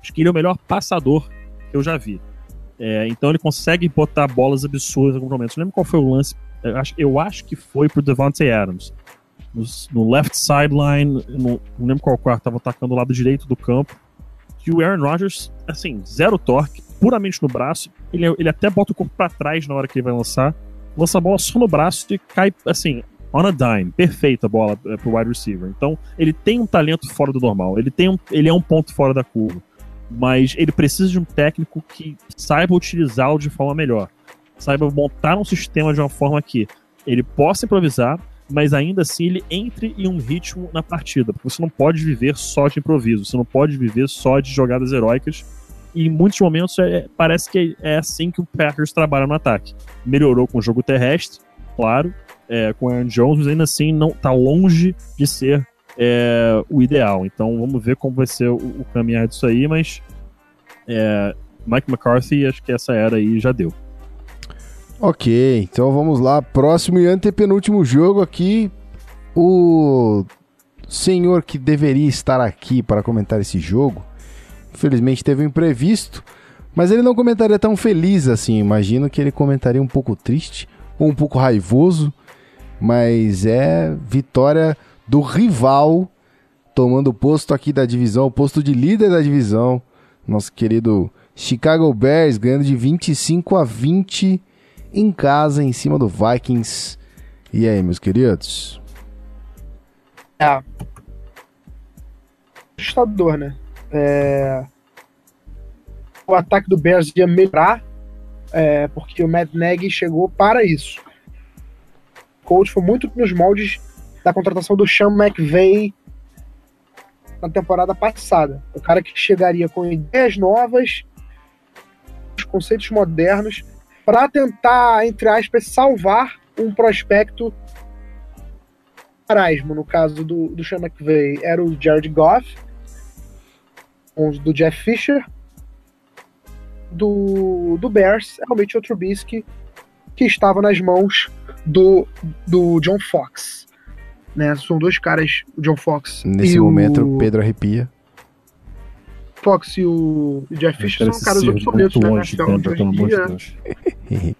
Acho que ele é o melhor passador que eu já vi. É, então ele consegue botar bolas absurdas em alguns momentos. Não lembro qual foi o lance. Eu acho, eu acho que foi pro Devante Adams. No, left sideline, não, lembro qual quarto, tava atacando o lado direito do campo. Que o Aaron Rodgers, assim, zero torque, puramente no braço. Ele, ele até bota o corpo pra trás na hora que ele vai lançar. Lança a bola só no braço e cai, assim, on a dime. Perfeita a bola é, pro wide receiver. Então, ele tem um talento fora do normal. Ele, tem um, ele é um ponto fora da curva mas ele precisa de um técnico que saiba utilizá-lo de forma melhor. Saiba montar um sistema de uma forma que ele possa improvisar, mas ainda assim ele entre em um ritmo na partida. Porque você não pode viver só de improviso, você não pode viver só de jogadas heróicas. E em muitos momentos é- parece que é assim que o Packers trabalha no ataque. Melhorou com o jogo terrestre, claro, é, com o Aaron Jones, mas ainda assim não tá longe de ser é, o ideal. Então vamos ver como vai ser o, o caminhar disso aí, mas é, Mike McCarthy, acho que essa era aí já deu. Ok, então vamos lá. Próximo e antepenúltimo jogo aqui. O senhor que deveria estar aqui para comentar esse jogo, infelizmente teve um imprevisto, mas ele não comentaria tão feliz assim. Imagino que ele comentaria um pouco triste ou um pouco raivoso, mas é vitória do rival tomando o posto aqui da divisão, o posto de líder da divisão. Nosso querido Chicago Bears ganhando de 25 a 20 em casa, em cima do Vikings. E aí, meus queridos? É. Assustador, né? É, O ataque do Bears ia melhorar, é, porque o Matt Nagy chegou para isso. O coach foi muito nos moldes da contratação do Sean McVay na temporada passada. O cara que chegaria com ideias novas, os conceitos modernos, para tentar, entre aspas, salvar um prospecto marasmo, no caso do, do Sean McVay, era o Jared Goff, do Jeff Fisher, do, do Bears, é o Mitchell Trubisky, que estava nas mãos do, do John Fox. Né? São dois caras, o John Fox Nesse e momento, o Pedro arrepia. Fox e o Jeff Fisher são caras obsoletos muito né, longe de NFL de Denver, hoje em de dia.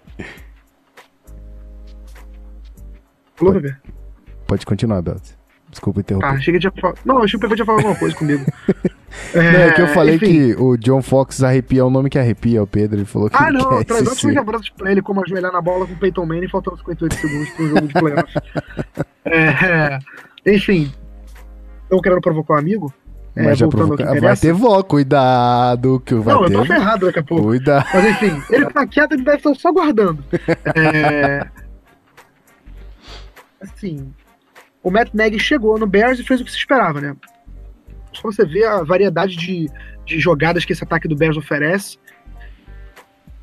Bebê? Pode continuar, Belt. Desculpa interromper. Ah, achei que tinha. Não, achei que o Pepe tinha falado alguma coisa comigo. não, é que eu falei enfim. que o John Fox arrepia é o nome que arrepia, o Pedro. Ele falou que Ah, não, quer traz ser. lembranças pra ele, como ajoelhar na bola com o Peyton Manning faltando 58 segundos pro jogo de playoff. é, enfim, estão querendo provocar um amigo? É, Mas já voltando ao que provoca... Vai interessa. ter vó, cuidado, que vai Não, eu ter. tô ferrado daqui a pouco. Cuidado. Mas enfim, ele tá quieto, ele deve estar só guardando. É... Assim, o Matt Nagy chegou no Bears e fez o que se esperava, né? Só você ver a variedade de, de jogadas que esse ataque do Bears oferece.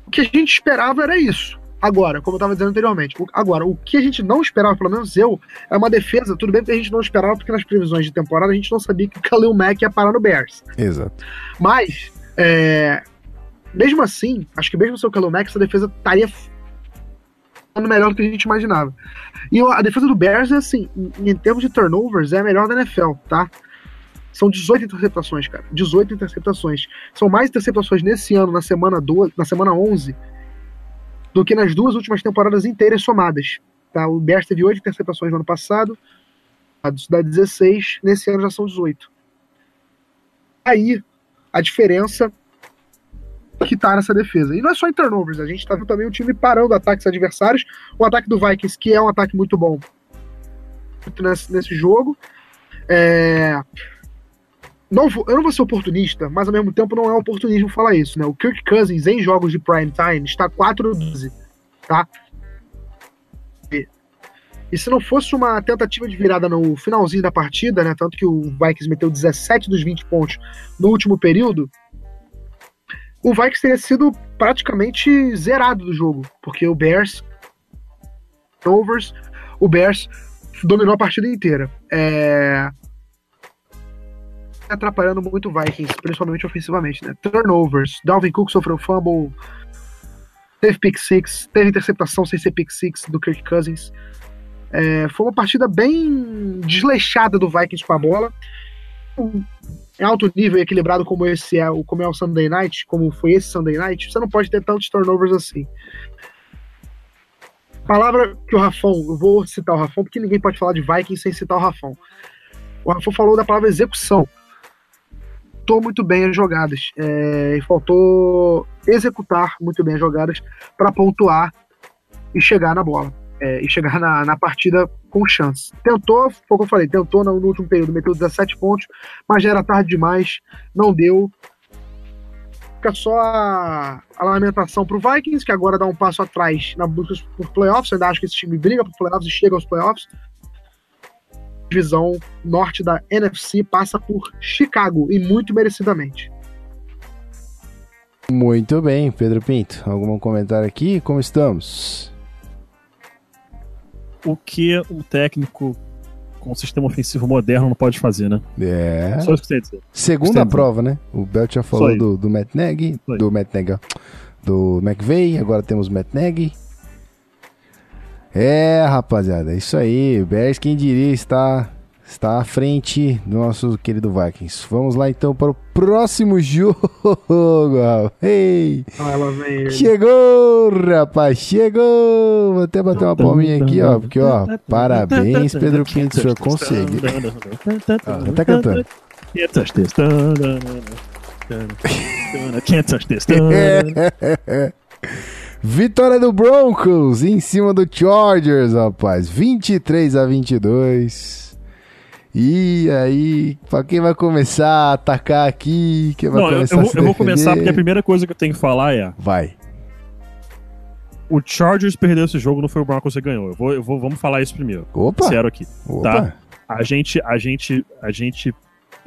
O que a gente esperava era isso. Agora, como eu tava dizendo anteriormente, o- agora, o que a gente não esperava, pelo menos eu, é uma defesa. Tudo bem que a gente não esperava, porque nas previsões de temporada a gente não sabia que o Khalil Mack ia parar no Bears. Exato. Mas, é, mesmo assim, acho que mesmo sem o Khalil Mack, essa defesa estaria melhor do que a gente imaginava. E a defesa do Bears, assim, em, termos de turnovers, é a melhor da NFL, tá? São 18 interceptações, cara. 18 interceptações. São mais interceptações nesse ano, na semana, 12, na semana 11, do que nas duas últimas temporadas inteiras somadas. Tá? O Bears teve 8 interceptações no ano passado, dá 16, nesse ano já são 18. Aí, a diferença que tá nessa defesa. E não é só em turnovers, a gente tá vendo também o time parando ataques adversários. O ataque do Vikings, que é um ataque muito bom nesse, nesse jogo. É, não vou- eu não vou ser oportunista, mas ao mesmo tempo não é oportunismo falar isso, né? O Kirk Cousins em jogos de prime time está 4-12, tá? E, se não fosse uma tentativa de virada no finalzinho da partida, né? Tanto que o Vikings meteu 17 dos 20 pontos no último período, o Vikings teria sido praticamente zerado do jogo, porque o Bears, overs, o Bears dominou a partida inteira. É, atrapalhando muito o Vikings, principalmente ofensivamente, né? Turnovers, Dalvin Cook sofreu fumble, teve pick six, teve interceptação sem ser pick six do Kirk Cousins. É, foi uma partida bem desleixada do Vikings com a bola. Um- Em alto nível e equilibrado como esse é, o- como é o Sunday Night, como foi esse Sunday Night, você não pode ter tantos turnovers assim. Palavra que o Rafão, eu vou citar o Rafão, porque ninguém pode falar de Vikings sem citar o Rafão. O Rafão falou da palavra execução executou muito bem as jogadas. É, faltou executar muito bem as jogadas para pontuar e chegar na bola. é, e chegar na, na partida com chance. Tentou, foi o que eu falei, tentou no, último período, meteu 17 pontos, mas já era tarde demais, não deu. Fica só a, a lamentação pro Vikings, que agora dá um passo atrás na busca por playoffs. Ainda acho que esse time briga por playoffs e chega aos playoffs divisão norte da NFC passa por Chicago e muito merecidamente. Muito bem, Pedro Pinto. Algum comentário aqui? Como estamos? O que um técnico com um sistema ofensivo moderno não pode fazer, né? É. Só isso que sei dizer. Segunda Sempre. prova, né? O Belt já falou do, do Matt Nagy, do Matt Nagy, ó, do McVeigh, agora temos Matt Nagy. É, rapaziada, é isso aí. Bears, quem diria, está, está à frente do nosso querido Vikings. Vamos lá então para o próximo jogo. Ei, chegou, rapaz, chegou. Vou até bater uma palminha aqui, ó, porque ó, parabéns, Pedro Pinto, o senhor consegue. Ah, tá cantando. Can't touch this. Vitória do Broncos em cima do Chargers, rapaz. 23 a 22. E aí, pra quem vai começar a atacar aqui? Quem vai Não, eu, eu começar vou, a se eu vou começar porque a primeira coisa que eu tenho que falar é: Vai. o Chargers perdeu esse jogo, não foi o Broncos que ganhou. Eu vou, eu vou, vamos falar isso primeiro. Opa! Sincero aqui. Opa! A gente, a gente, a gente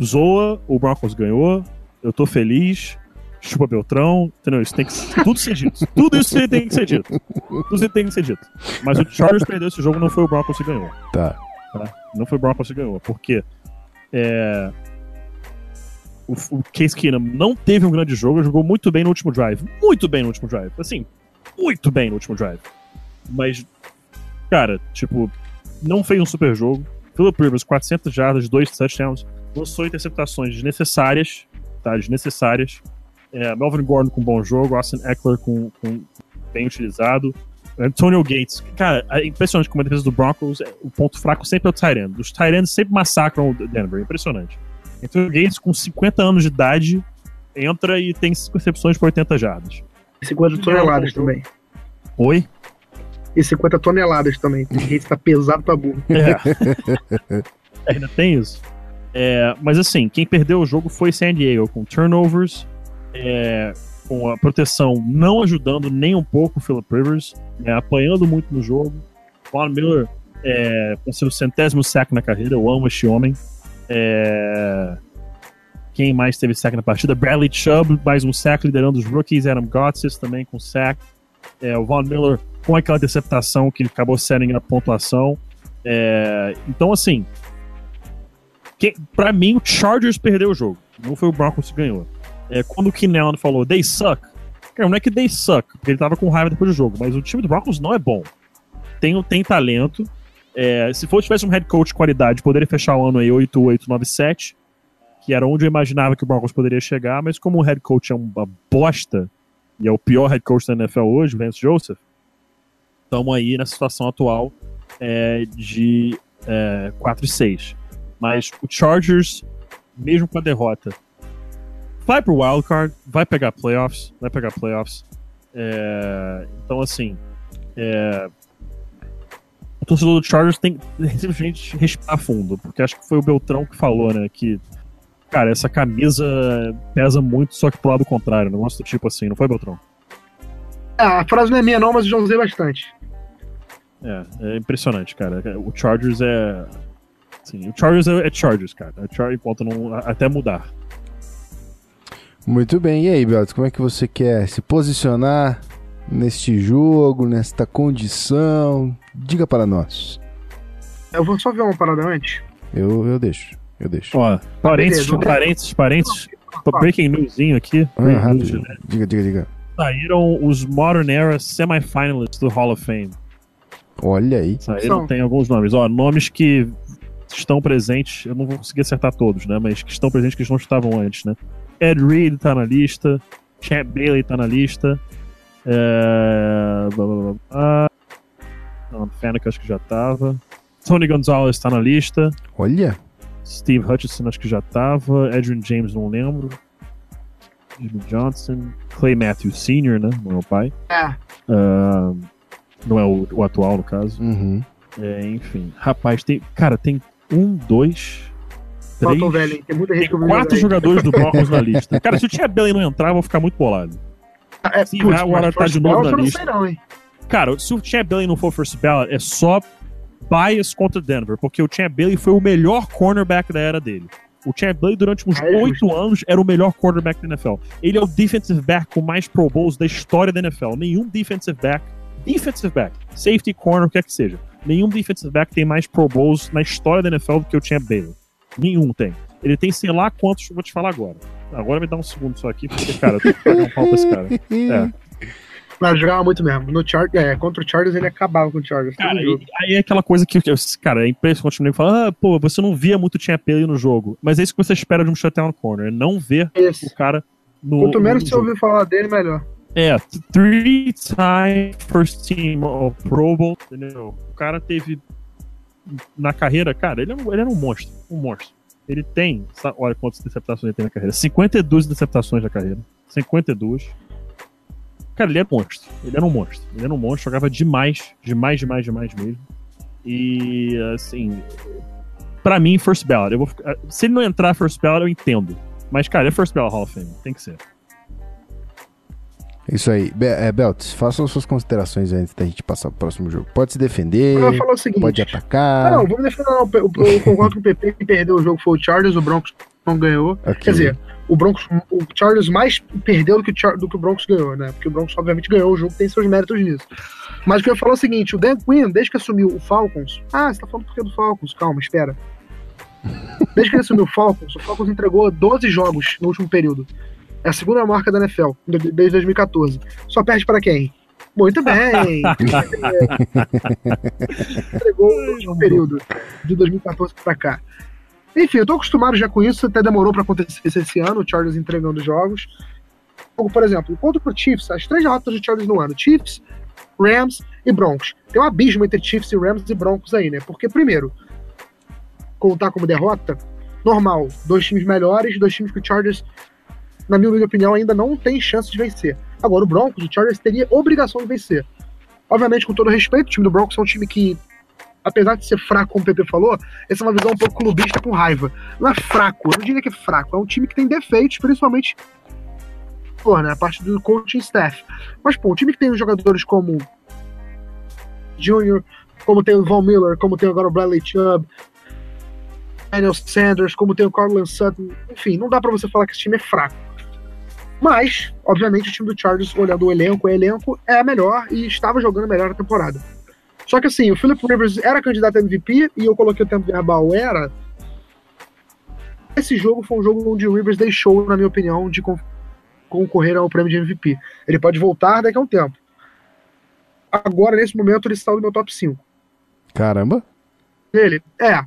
zoa, o Broncos ganhou, eu tô feliz, chupa Beltrão, entendeu? Isso tem que tudo ser dito. Tudo isso tem que ser dito. Tudo isso tem que ser dito. Mas o Chargers perdeu esse jogo, não foi o Broncos que ganhou. Tá. tá? Não foi o Broncos que ganhou, porque é, o, o Case Keenum não teve um grande jogo, jogou muito bem no último drive. Muito bem no último drive. Assim, muito bem no último drive. Mas, cara, tipo, não fez um super jogo. Philip Rivers, 400 jardas, dois touchdowns, lançou interceptações desnecessárias, tá? Desnecessárias. É, Melvin Gordon com bom jogo, Austin Eckler com, com bem utilizado. Antonio Gates, cara, é impressionante como a defesa do Broncos, é- o ponto fraco sempre é o end. Os ends sempre massacram o Denver, impressionante. Antonio Gates, com 50 anos de idade, entra e tem 5 recepções por 80 jardas. 50 toneladas também. Oi? E 50 toneladas também. O Gates tá pesado pra burro. É. Ainda tem isso. É, mas assim, quem perdeu o jogo foi San Diego, com turnovers, é, com a proteção não ajudando nem um pouco o Philip Rivers, né, apanhando muito no jogo. Von Miller é, com seu centésimo sack na carreira, eu amo este homem. É, quem mais teve sack na partida? Bradley Chubb, mais um sack liderando os rookies. Adam Gotsis também com sack. É, o Von Miller com aquela interceptação que acabou setting a pontuação. É, então, assim, pra mim, o Chargers perdeu o jogo. Não foi o Broncos que ganhou. É, quando o Allen falou, they suck. Cara, não é que they suck, porque ele tava com raiva depois do jogo, mas o time do Broncos não é bom. Tem, tem talento. É, se for tivesse um head coach de qualidade, poderia fechar o ano aí 8-8-9-7, que era onde eu imaginava que o Broncos poderia chegar, mas como o head coach é uma bosta, e é o pior head coach da NFL hoje, Vance Joseph, estamos aí na situação atual é, de é, 4 e 6. Mas o Chargers, mesmo com a derrota, vai pro wildcard, vai pegar playoffs, vai pegar playoffs. É, então, assim, é, o torcedor do Chargers tem que simplesmente respirar fundo, porque acho que foi o Beltrão que falou, né, que, cara, essa camisa pesa muito, só que pro lado contrário, negócio do tipo assim, não foi, Beltrão? É, a frase não é minha, não, mas eu já usei bastante. É, é impressionante, cara. O Chargers é. Assim, o Chargers é, é Chargers, cara. É Chargers não, até mudar. Muito bem. E aí, Belts, como é que você quer se posicionar neste jogo, nesta condição? Diga para nós. Eu vou só ver uma parada antes. Eu, eu deixo. Eu deixo. Ó, parênteses, beleza. parênteses, parênteses. Breaking newsinho aqui. Ah, news, né? Diga, diga, diga. Saíram os Modern Era semifinalists do Hall of Fame. Olha aí. Saíram, São. tem alguns nomes. Ó, nomes que estão presentes, eu não vou conseguir acertar todos, né? Mas que estão presentes que não estavam antes, né? Ed Reed tá na lista, Champ Bailey tá na lista. É... Blá, blá, blá, blá. Alan Faneca acho que já tava. Tony Gonzalez tá na lista. Olha. Steve Hutchinson acho que já tava. Adrian James não lembro. Jimmy Johnson. Clay Matthews Sr., né? Meu pai. É, Ah, não é o, o atual, no caso. Uhum. É, enfim. Rapaz, tem. Cara, tem um, dois, três. faltou velho? Tem muita gente Tem quatro jogadores do Broncos na lista. Cara, se o Tia Belly não entrar, eu vou ficar muito bolado. É, Sim, putz, agora mas tá de novo na eu não lista. sei não, hein? Cara, se o Champ Bailey não for first ballot, é só bias contra Denver, porque o Champ Bailey foi o melhor cornerback da era dele. O Champ Bailey, durante uns Ah, é oito anos, era o melhor cornerback da NFL. Ele é o defensive back com mais Pro Bowls da história da NFL. Nenhum defensive back, defensive back, safety, corner, o que é que seja, nenhum defensive back tem mais Pro Bowls na história da NFL do que o Champ Bailey. Nenhum tem. Ele tem sei lá quantos, eu vou te falar agora. Agora me dá um segundo só aqui, porque, cara, eu tenho que pagar um pau pra esse cara. É. Mas jogava muito mesmo. No Char é, contra o Chargers ele acabava com o Chargers. Cara, e- aí é aquela coisa que, cara, é impressionante nego fala, ah, pô, você não via muito Champ Bailey no jogo. Mas é isso que você espera de um shutdown corner, é não ver Esse. o cara no. Quanto menos no você ouvir falar dele, melhor. É, three time first team of Pro Bowl, entendeu? O cara teve na carreira, cara, ele, é um- ele era um monstro, um monstro. Ele tem, olha quantas interceptações ele tem na carreira, 52 interceptações na carreira, 52. Cara, ele é monstro, ele era um monstro, ele era um monstro, jogava demais, demais, demais, demais mesmo. E, assim, pra mim, first ballot, eu vou se ele não entrar first ballot, eu entendo. Mas, cara, é first ballot Hall of Fame, tem que ser. Isso aí. Be é, faça as suas considerações antes da gente passar pro próximo jogo. Pode se defender, seguinte. pode atacar. não, vamos defender não. Eu, concordo com o PP que perdeu o jogo foi o Chargers, o Broncos não ganhou. Ok. Quer dizer, o Broncos, o Chargers mais perdeu do que o, do que o Broncos ganhou, né? Porque o Broncos obviamente ganhou o jogo, tem seus méritos nisso. Mas o que eu ia falar é o seguinte, o Dan Quinn, desde que assumiu o Falcons, ah, você tá falando porque é do Falcons, calma, espera. Desde que ele assumiu o Falcons, o Falcons entregou 12 jogos no último período. É a segunda marca da NFL, de- desde 2014. Só perde para quem? Muito bem! entregou no último período, de 2014 pra cá. Enfim, eu tô acostumado já com isso, até demorou pra acontecer esse ano, o Chargers entregando jogos. Como, Por exemplo, contra pro Chiefs, as três derrotas do Chargers no ano, Chiefs, Rams e Broncos. Tem um abismo entre Chiefs e Rams e Broncos aí, né? Porque, primeiro, contar como derrota, normal, dois times melhores, dois times que o Chargers, na minha opinião, ainda não tem chance de vencer. Agora, o Broncos, o Chargers teria obrigação de vencer. Obviamente, com todo respeito, o time do Broncos é um time que, apesar de ser fraco, como o PP falou, essa é uma visão um pouco clubista com raiva. Não é fraco, eu não diria que é fraco, é um time que tem defeitos, principalmente pô, né, a parte do coaching staff. Mas, pô, um time que tem jogadores como Junior, como tem o Von Miller, como tem agora o Bradley Chubb, Daniel Sanders, como tem o Cortland Sutton, enfim, não dá pra você falar que esse time é fraco. Mas, obviamente, o time do Chargers, olhando o elenco, o elenco é melhor e estava jogando melhor na temporada. Só que assim, o Philip Rivers era candidato a MVP e eu coloquei o tempo verbal era. Esse jogo foi um jogo onde o Rivers deixou, na minha opinião, de con- concorrer ao prêmio de MVP. Ele pode voltar daqui a um tempo. Agora, nesse momento, ele está no meu top 5. Caramba. Ele, é.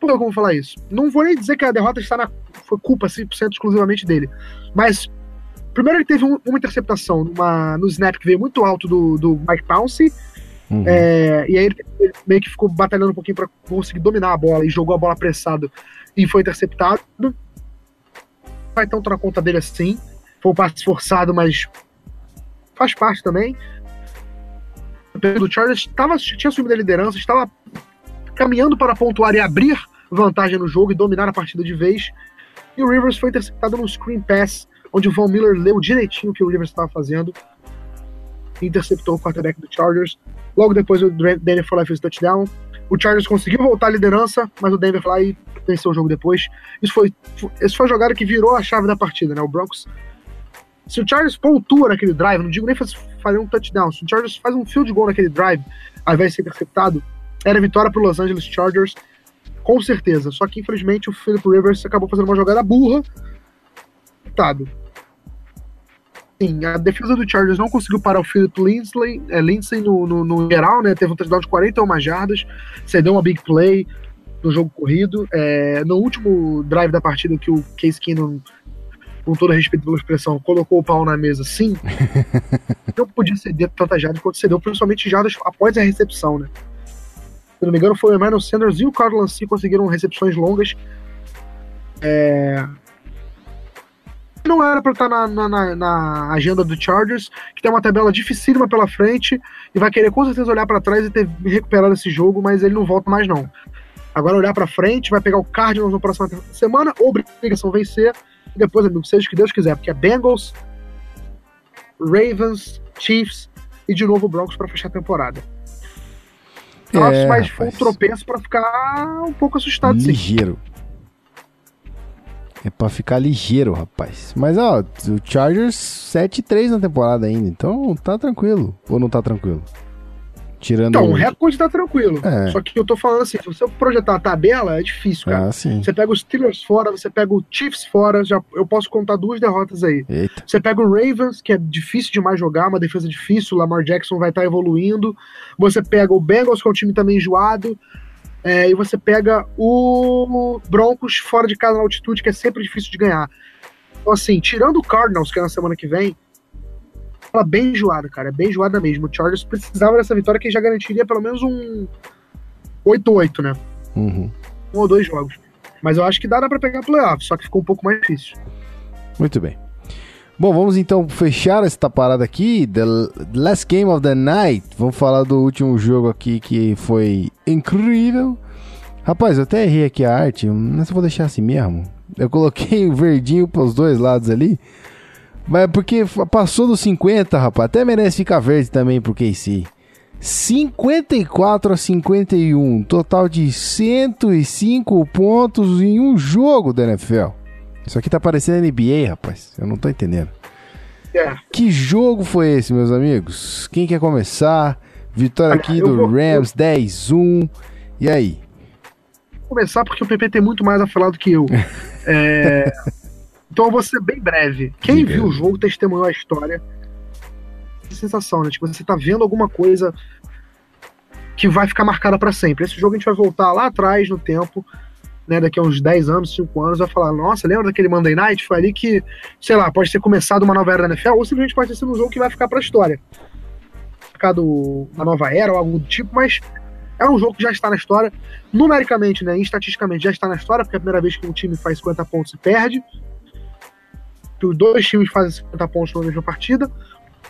Por que eu vou falar isso? Não vou nem dizer que a derrota está na. Foi culpa 100% exclusivamente dele. Mas. Primeiro, ele teve um- uma interceptação numa, no snap que veio muito alto do, do Mike Pouncey. Uhum. É, e aí ele, ele meio que ficou batalhando um pouquinho para conseguir dominar a bola e jogou a bola apressado e foi interceptado. vai tanto na conta dele assim. Foi um passe forçado, mas faz parte também. O Chargers tava, tinha assumido a liderança, estava caminhando para pontuar e abrir vantagem no jogo e dominar a partida de vez. E o Rivers foi interceptado num screen pass, onde o Von Miller leu direitinho o que o Rivers estava fazendo. Interceptou o quarterback do Chargers. Logo depois o Denver foi lá e fez o touchdown. O Chargers conseguiu voltar à liderança, mas o Denver foi lá e venceu o jogo depois. Isso foi, isso foi a jogada que virou a chave da partida, né? O Broncos. Se o Chargers pontua naquele drive, não digo nem faz- fazer um touchdown, se o Chargers faz um field goal naquele drive, ao invés de ser interceptado, era vitória para Los Angeles Chargers, com certeza. Só que infelizmente o Philip Rivers acabou fazendo uma jogada burra. Coitado. Sim, a defesa do Chargers não conseguiu parar o Philip Lindsay, é, Lindsay no, no, no geral, né? Teve um touchdown de 41 jardas, cedeu uma big play no jogo corrido. É, no último drive da partida que o Case Keenum, com todo respeito pela expressão, colocou o pau na mesa, sim, não podia ceder tantas jardas quanto cedeu, principalmente jardas após a recepção, né? Se não me engano, foi o Emmanuel Sanders e o Carl Lancy conseguiram recepções longas. É, não era para estar na, na- na- na agenda do Chargers, que tem uma tabela dificílima pela frente e vai querer com certeza olhar para trás e ter recuperado esse jogo, mas ele não volta mais não. Agora olhar para frente, vai pegar o Cardinals na próxima semana, obrigação vencer, e depois, amigo, seja o que Deus quiser, porque é Bengals, Ravens, Chiefs e de novo Broncos para fechar a temporada. Nossa, É, mas foi um tropeço para ficar um pouco assustado, sim. É pra ficar ligeiro, rapaz. Mas, ó, o Chargers 7-3 na temporada ainda, então tá tranquilo. Ou não tá tranquilo? Tirando. Então, o recorde tá tranquilo. É. Só que eu tô falando assim, se você projetar a tabela, é difícil, cara. Ah, sim. Você pega os Steelers fora, você pega o Chiefs fora, já, eu posso contar duas derrotas aí. Eita. Você pega o Ravens, que é difícil demais jogar, uma defesa difícil, o Lamar Jackson vai estar evoluindo. Você pega o Bengals, que é um time também enjoado. É, e você pega o Broncos fora de casa na altitude, que é sempre difícil de ganhar. Então, assim, tirando o Cardinals, que é na semana que vem, ela é bem enjoada, cara. É bem enjoada mesmo. O Chargers precisava dessa vitória que já garantiria pelo menos um 8-8, né? Uhum. Um ou dois jogos. Mas eu acho que dá, dá pra pegar playoff, só que ficou um pouco mais difícil. Muito bem. Bom, vamos então fechar essa parada aqui. The Last Game of the Night. Vamos falar do último jogo aqui que foi incrível. Rapaz, eu até errei aqui a arte, mas eu vou deixar assim mesmo. Eu coloquei o verdinho pros dois lados ali. Mas é porque passou dos 50, rapaz. Até merece ficar verde também pro KC. 54 a 51. Total de 105 pontos em um jogo da NFL. Isso aqui tá parecendo NBA, rapaz. Eu não tô entendendo. É. Que jogo foi esse, meus amigos? Quem quer começar? Vitória aqui do vou- Rams 10-1. E aí? Vou começar porque o PP tem muito mais a falar do que eu. É, Então eu vou ser bem breve. Quem Diga. viu o jogo testemunhou a história. Que sensação, né? Tipo, você tá vendo alguma coisa que vai ficar marcada pra sempre. Esse jogo a gente vai voltar lá atrás no tempo, né? Daqui a uns 10 anos, 5 anos, vai falar, nossa, lembra daquele Monday Night? Foi ali que, sei lá, pode ter começado uma nova era da NFL, ou simplesmente pode ter sido um jogo que vai ficar pra história. Marcado uma nova era ou algo do tipo, mas é um jogo que já está na história. Numericamente, né? Estatisticamente já está na história, porque é a primeira vez que um time faz 50 pontos e perde. Que os dois times fazem 50 pontos na mesma partida.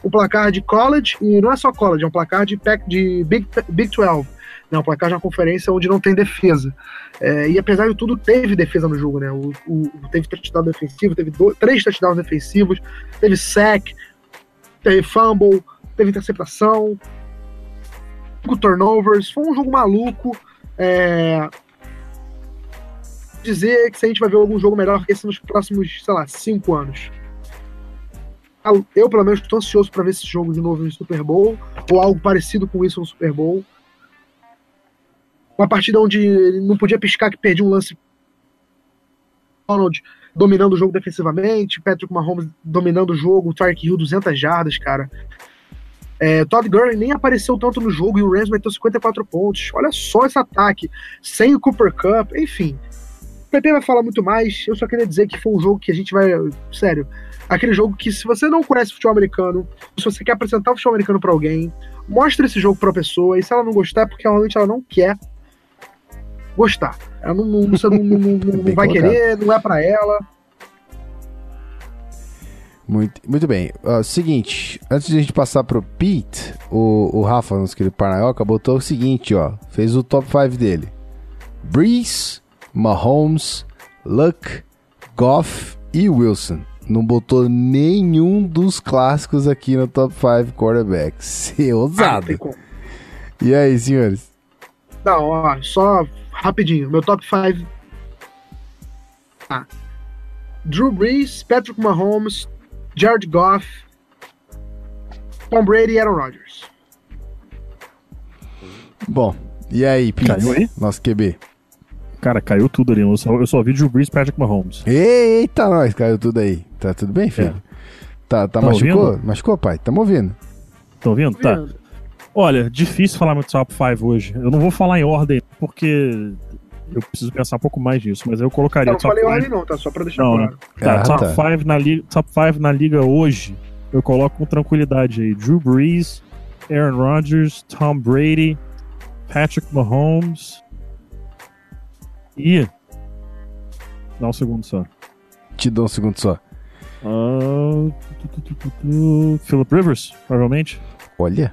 O placar de college, e não é só college, é um placar de, pac- de Big, Big 12. Né, um placar de uma conferência onde não tem defesa. É, e apesar de tudo, teve defesa no jogo, né? O, o- teve touchdown defensivo, teve do- três touchdowns defensivos, teve sack, teve fumble, teve interceptação, turnovers. Foi um jogo maluco. É, dizer que se a gente vai ver algum jogo melhor que esse nos próximos, sei lá, cinco anos. Eu, pelo menos, estou ansioso para ver esse jogo de novo no Super Bowl, ou algo parecido com isso no Super Bowl. Uma partida onde ele não podia piscar que perdia um lance. Donald dominando o jogo defensivamente, Patrick Mahomes dominando o jogo, o Tark Hill 200 jardas, cara. É, Todd Gurley nem apareceu tanto no jogo e o Rams meteu 54 pontos. Olha só esse ataque, sem o Cooper Cup, enfim. O PP vai falar muito mais, eu só queria dizer que foi um jogo que a gente vai. Sério, aquele jogo que se você não conhece futebol americano, se você quer apresentar o futebol americano pra alguém, mostre esse jogo pra pessoa, e se ela não gostar é porque realmente ela não quer gostar. Ela não, não, você não, não- não- vai colocado. querer, não é pra ela. Muito, muito bem. Ó, seguinte, antes de a gente passar pro Pete, o, o Rafa, nosso querido Parnaioca, botou o seguinte, ó. Fez o top 5 dele. Breeze, Mahomes, Luck, Goff e Wilson. Não botou nenhum dos clássicos aqui no top 5 quarterbacks. É Ah, ousado. como. E aí, senhores? Não, ó, só rapidinho. Meu top 5. Ah. Drew Brees, Patrick Mahomes, Jared Goff, Tom Brady e Aaron Rodgers. Bom, e aí, Pete? Caiu aí? Nosso QB. Cara, caiu tudo ali. Eu só, eu só vi Drew Brees Patrick Mahomes. Eita, nós, caiu tudo aí. Tá tudo bem, filho? Tá, tá Tá machucou? ouvindo? Machucou, pai? Tamo ouvindo. Estão ouvindo? Tá. Olha, difícil falar meu top 5 hoje. Eu não vou falar em ordem, porque eu preciso pensar um pouco mais nisso, mas eu colocaria Eu não top falei 5. ordem não, tá? Só pra deixar Não, claro. Tá, Ah, top tá. 5 na, liga, top five na liga hoje, eu coloco com tranquilidade aí. Drew Brees, Aaron Rodgers, Tom Brady, Patrick Mahomes e... Dá um segundo só. Te dou um segundo só. Tu, tu, tu, tu, tu, Philip Rivers, provavelmente. Olha,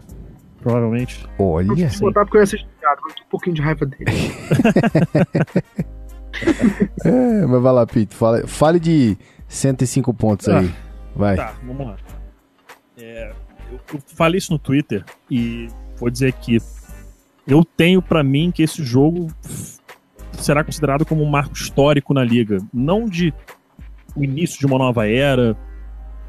Provavelmente. Eu olha. quis botar porque eu ia ser xingado, mas eu tô um pouquinho de raiva dele. É, mas vai lá, Pete. Fale, fale de 105 pontos aí. Vai. Tá, vamos lá. É, eu, eu falei isso no Twitter e vou dizer que eu tenho pra mim que esse jogo será considerado como um marco histórico na liga, não de o início de uma nova era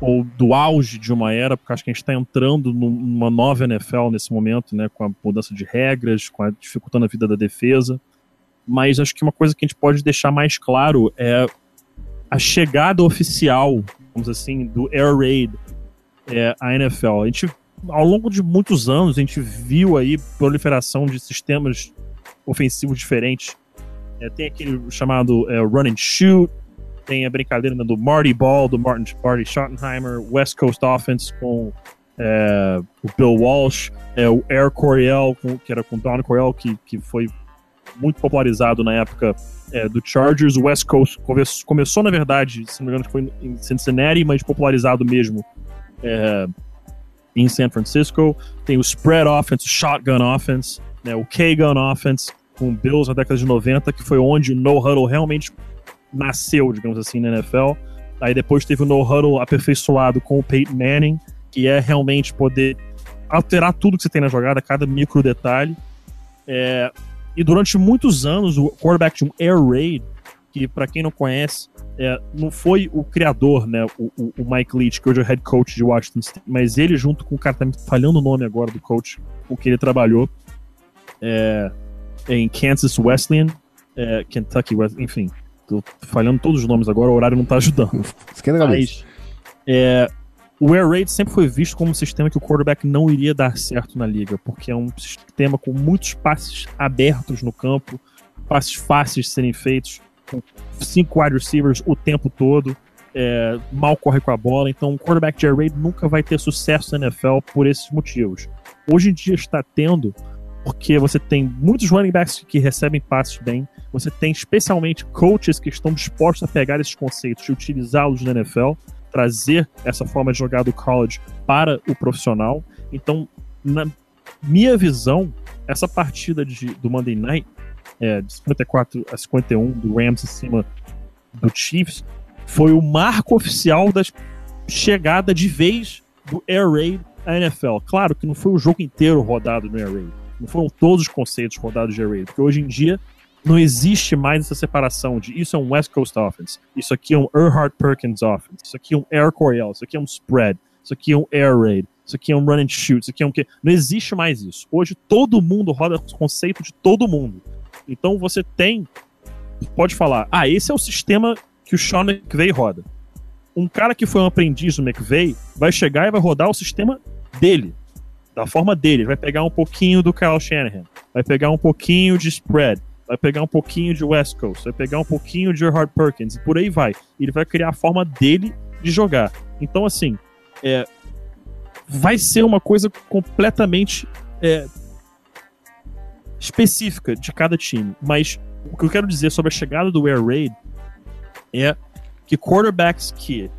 ou do auge de uma era, porque acho que a gente está entrando num- numa nova NFL nesse momento, né, com a mudança de regras, com a dificultando a vida da defesa. Mas acho que uma coisa que a gente pode deixar mais claro é a chegada oficial, vamos assim, do Air Raid é, à NFL. A gente, ao longo de muitos anos, a gente viu aí proliferação de sistemas ofensivos diferentes. É, tem aquele chamado é, Run and Shoot, tem a brincadeira né, do Marty Ball, do Martin, Marty Schottenheimer, West Coast Offense com é, o Bill Walsh, é, o Air Coryell, que era com Don Coryell, que, que foi muito popularizado na época é, do Chargers. O West Coast come- começou, na verdade, se não me engano, foi em Cincinnati, mas popularizado mesmo é, em San Francisco. Tem o Spread Offense, o Shotgun Offense, né, o K-Gun Offense, com Bills na década de 90, que foi onde o No Huddle realmente nasceu, digamos assim, na NFL. Aí depois teve o No Huddle aperfeiçoado com o Peyton Manning, que é realmente poder alterar tudo que você tem na jogada, cada micro detalhe. É, e durante muitos anos, o quarterback de um Air Raid, que para quem não conhece, é, não foi o criador, né, o, o- o Mike Leach, que hoje é o head coach de Washington State, mas ele junto com o cara, tá me falhando o nome agora do coach, com que ele trabalhou é, em Kansas Wesleyan, é, Kentucky Wesleyan, enfim, tô falhando todos os nomes agora, o horário não tá ajudando. Esquenta a cabeça. Mas é, o Air Raid sempre foi visto como um sistema que o quarterback não iria dar certo na liga, porque é um sistema com muitos passes abertos no campo, passes fáceis de serem feitos, com cinco wide receivers o tempo todo, é, mal corre com a bola, então o quarterback de Air Raid nunca vai ter sucesso na NFL por esses motivos. Hoje em dia está tendo, porque você tem muitos running backs que recebem passes bem, você tem especialmente coaches que estão dispostos a pegar esses conceitos e utilizá-los na NFL, trazer essa forma de jogar do college para o profissional. Então, na minha visão, essa partida de, do Monday Night, é, de 54 a 51, do Rams em cima do Chiefs, foi o marco oficial da chegada de vez do Air Raid à NFL. Claro que não foi o jogo inteiro rodado no Air Raid. Não foram todos os conceitos rodados de Air Raid, porque hoje em dia não existe mais essa separação de isso é um West Coast Offense, isso aqui é um Earhart Perkins Offense, isso aqui é um Air Coryell, isso aqui é um Spread, isso aqui é um Air Raid, isso aqui é um Run and Shoot, isso aqui é um quê? Não existe mais isso. Hoje todo mundo roda o conceito de todo mundo. Então você tem, pode falar, ah, esse é o sistema que o Sean McVay roda. Um cara que foi um aprendiz do McVay vai chegar e vai rodar o sistema dele, da forma dele. Ele vai pegar um pouquinho do Kyle Shanahan, vai pegar um pouquinho de spread, vai pegar um pouquinho de West Coast, vai pegar um pouquinho de Hard Perkins, e por aí vai. Ele vai criar a forma dele de jogar. Então, assim, é, vai ser uma coisa completamente é, específica de cada time. Mas o que eu quero dizer sobre a chegada do Air Raid é que quarterbacks que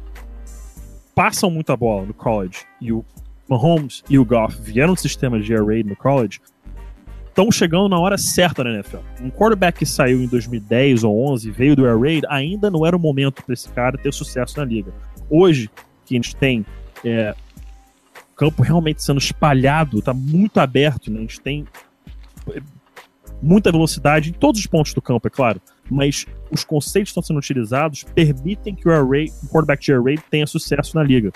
passam muita bola no college e o Mahomes e o Goff vieram do sistema de air raid no college, estão chegando na hora certa na NFL. Um quarterback que saiu em 2010 ou 11 veio do air raid, ainda não era o momento para esse cara ter sucesso na liga. Hoje, que a gente tem é, campo realmente sendo espalhado, tá muito aberto, né? a gente tem é, muita velocidade em todos os pontos do campo, é claro, mas os conceitos que estão sendo utilizados permitem que o, air raid, o quarterback de raid tenha sucesso na liga.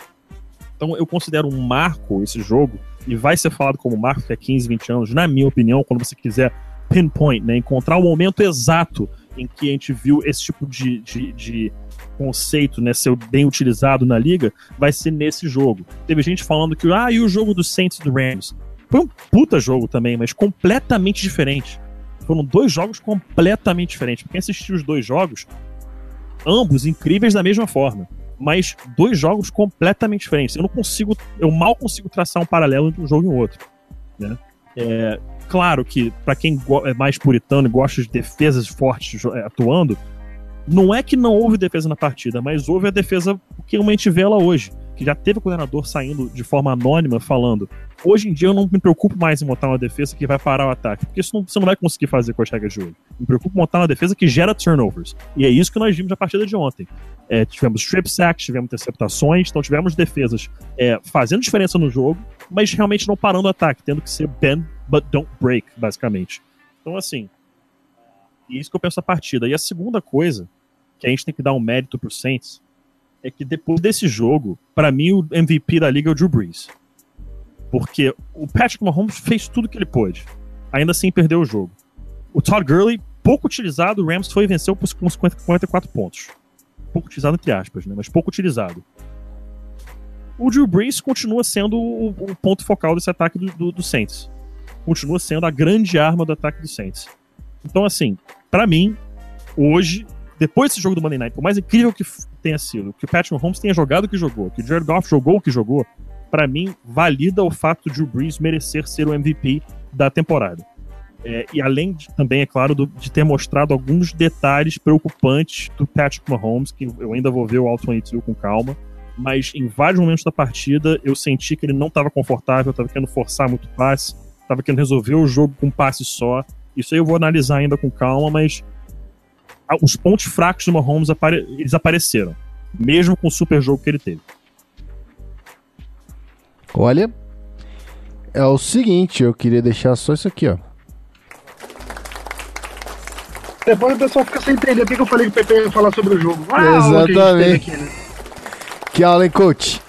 Então eu considero um marco esse jogo, e vai ser falado como marco daqui a 15, 20 anos, na minha opinião, quando você quiser pinpoint, né, encontrar o momento exato em que a gente viu esse tipo de, de, de conceito né, ser bem utilizado na liga, vai ser nesse jogo. Teve gente falando que, ah, e o jogo do Saints do Rams? Foi um puta jogo também, mas completamente diferente. Foram dois jogos completamente diferentes. Quem assistiu os dois jogos, ambos incríveis da mesma forma mas dois jogos completamente diferentes. Eu não consigo, eu mal consigo traçar um paralelo entre um jogo e o outro. Né? É, claro que para quem é mais puritano e gosta de defesas fortes é, atuando, não é que não houve defesa na partida, mas houve a defesa que a gente vê ela hoje, que já teve o coordenador saindo de forma anônima falando Hoje em dia eu não me preocupo mais em montar uma defesa que vai parar o ataque, porque isso não, você não vai conseguir fazer com as regras de hoje. Me preocupo em montar uma defesa que gera turnovers. E é isso que nós vimos na partida de ontem. É, tivemos strip sacks, tivemos interceptações, então tivemos defesas é, fazendo diferença no jogo, mas realmente não parando o ataque, tendo que ser bend but don't break, basicamente. Então, assim, é isso que eu penso da partida. E a segunda coisa, que a gente tem que dar um mérito pro Saints, é que depois desse jogo, para mim o MVP da liga é o Drew Brees. Porque o Patrick Mahomes fez tudo que ele pôde. Ainda assim perdeu o jogo. O Todd Gurley, pouco utilizado, o Rams foi e venceu 50, 44 pontos. Pouco utilizado entre aspas, né? Mas pouco utilizado. O Drew Brees continua sendo o, o ponto focal desse ataque do, do, do, Saints. Continua sendo a grande arma do ataque do Saints. Então, assim, para mim, hoje, depois desse jogo do Monday Night, por mais incrível que tenha sido, que o Patrick Mahomes tenha jogado o que jogou, que o Jared Goff jogou o que jogou, para mim, valida o fato de o Brees merecer ser o MVP da temporada. É, e além de, também, é claro, do, de ter mostrado alguns detalhes preocupantes do Patrick Mahomes, que eu ainda vou ver o All 22 com calma, mas em vários momentos da partida eu senti que ele não estava confortável, estava querendo forçar muito passe, estava querendo resolver o jogo com um passe só. Isso aí eu vou analisar ainda com calma, mas os pontos fracos do Mahomes apare eles apareceram, mesmo com o super jogo que ele teve. Olha, é o seguinte, eu queria deixar só isso aqui, ó. Depois o pessoal fica sem entender por que eu falei que o Pepe ia falar sobre o jogo. Ah, Exatamente. Que, aqui, né? que aula, hein, coach?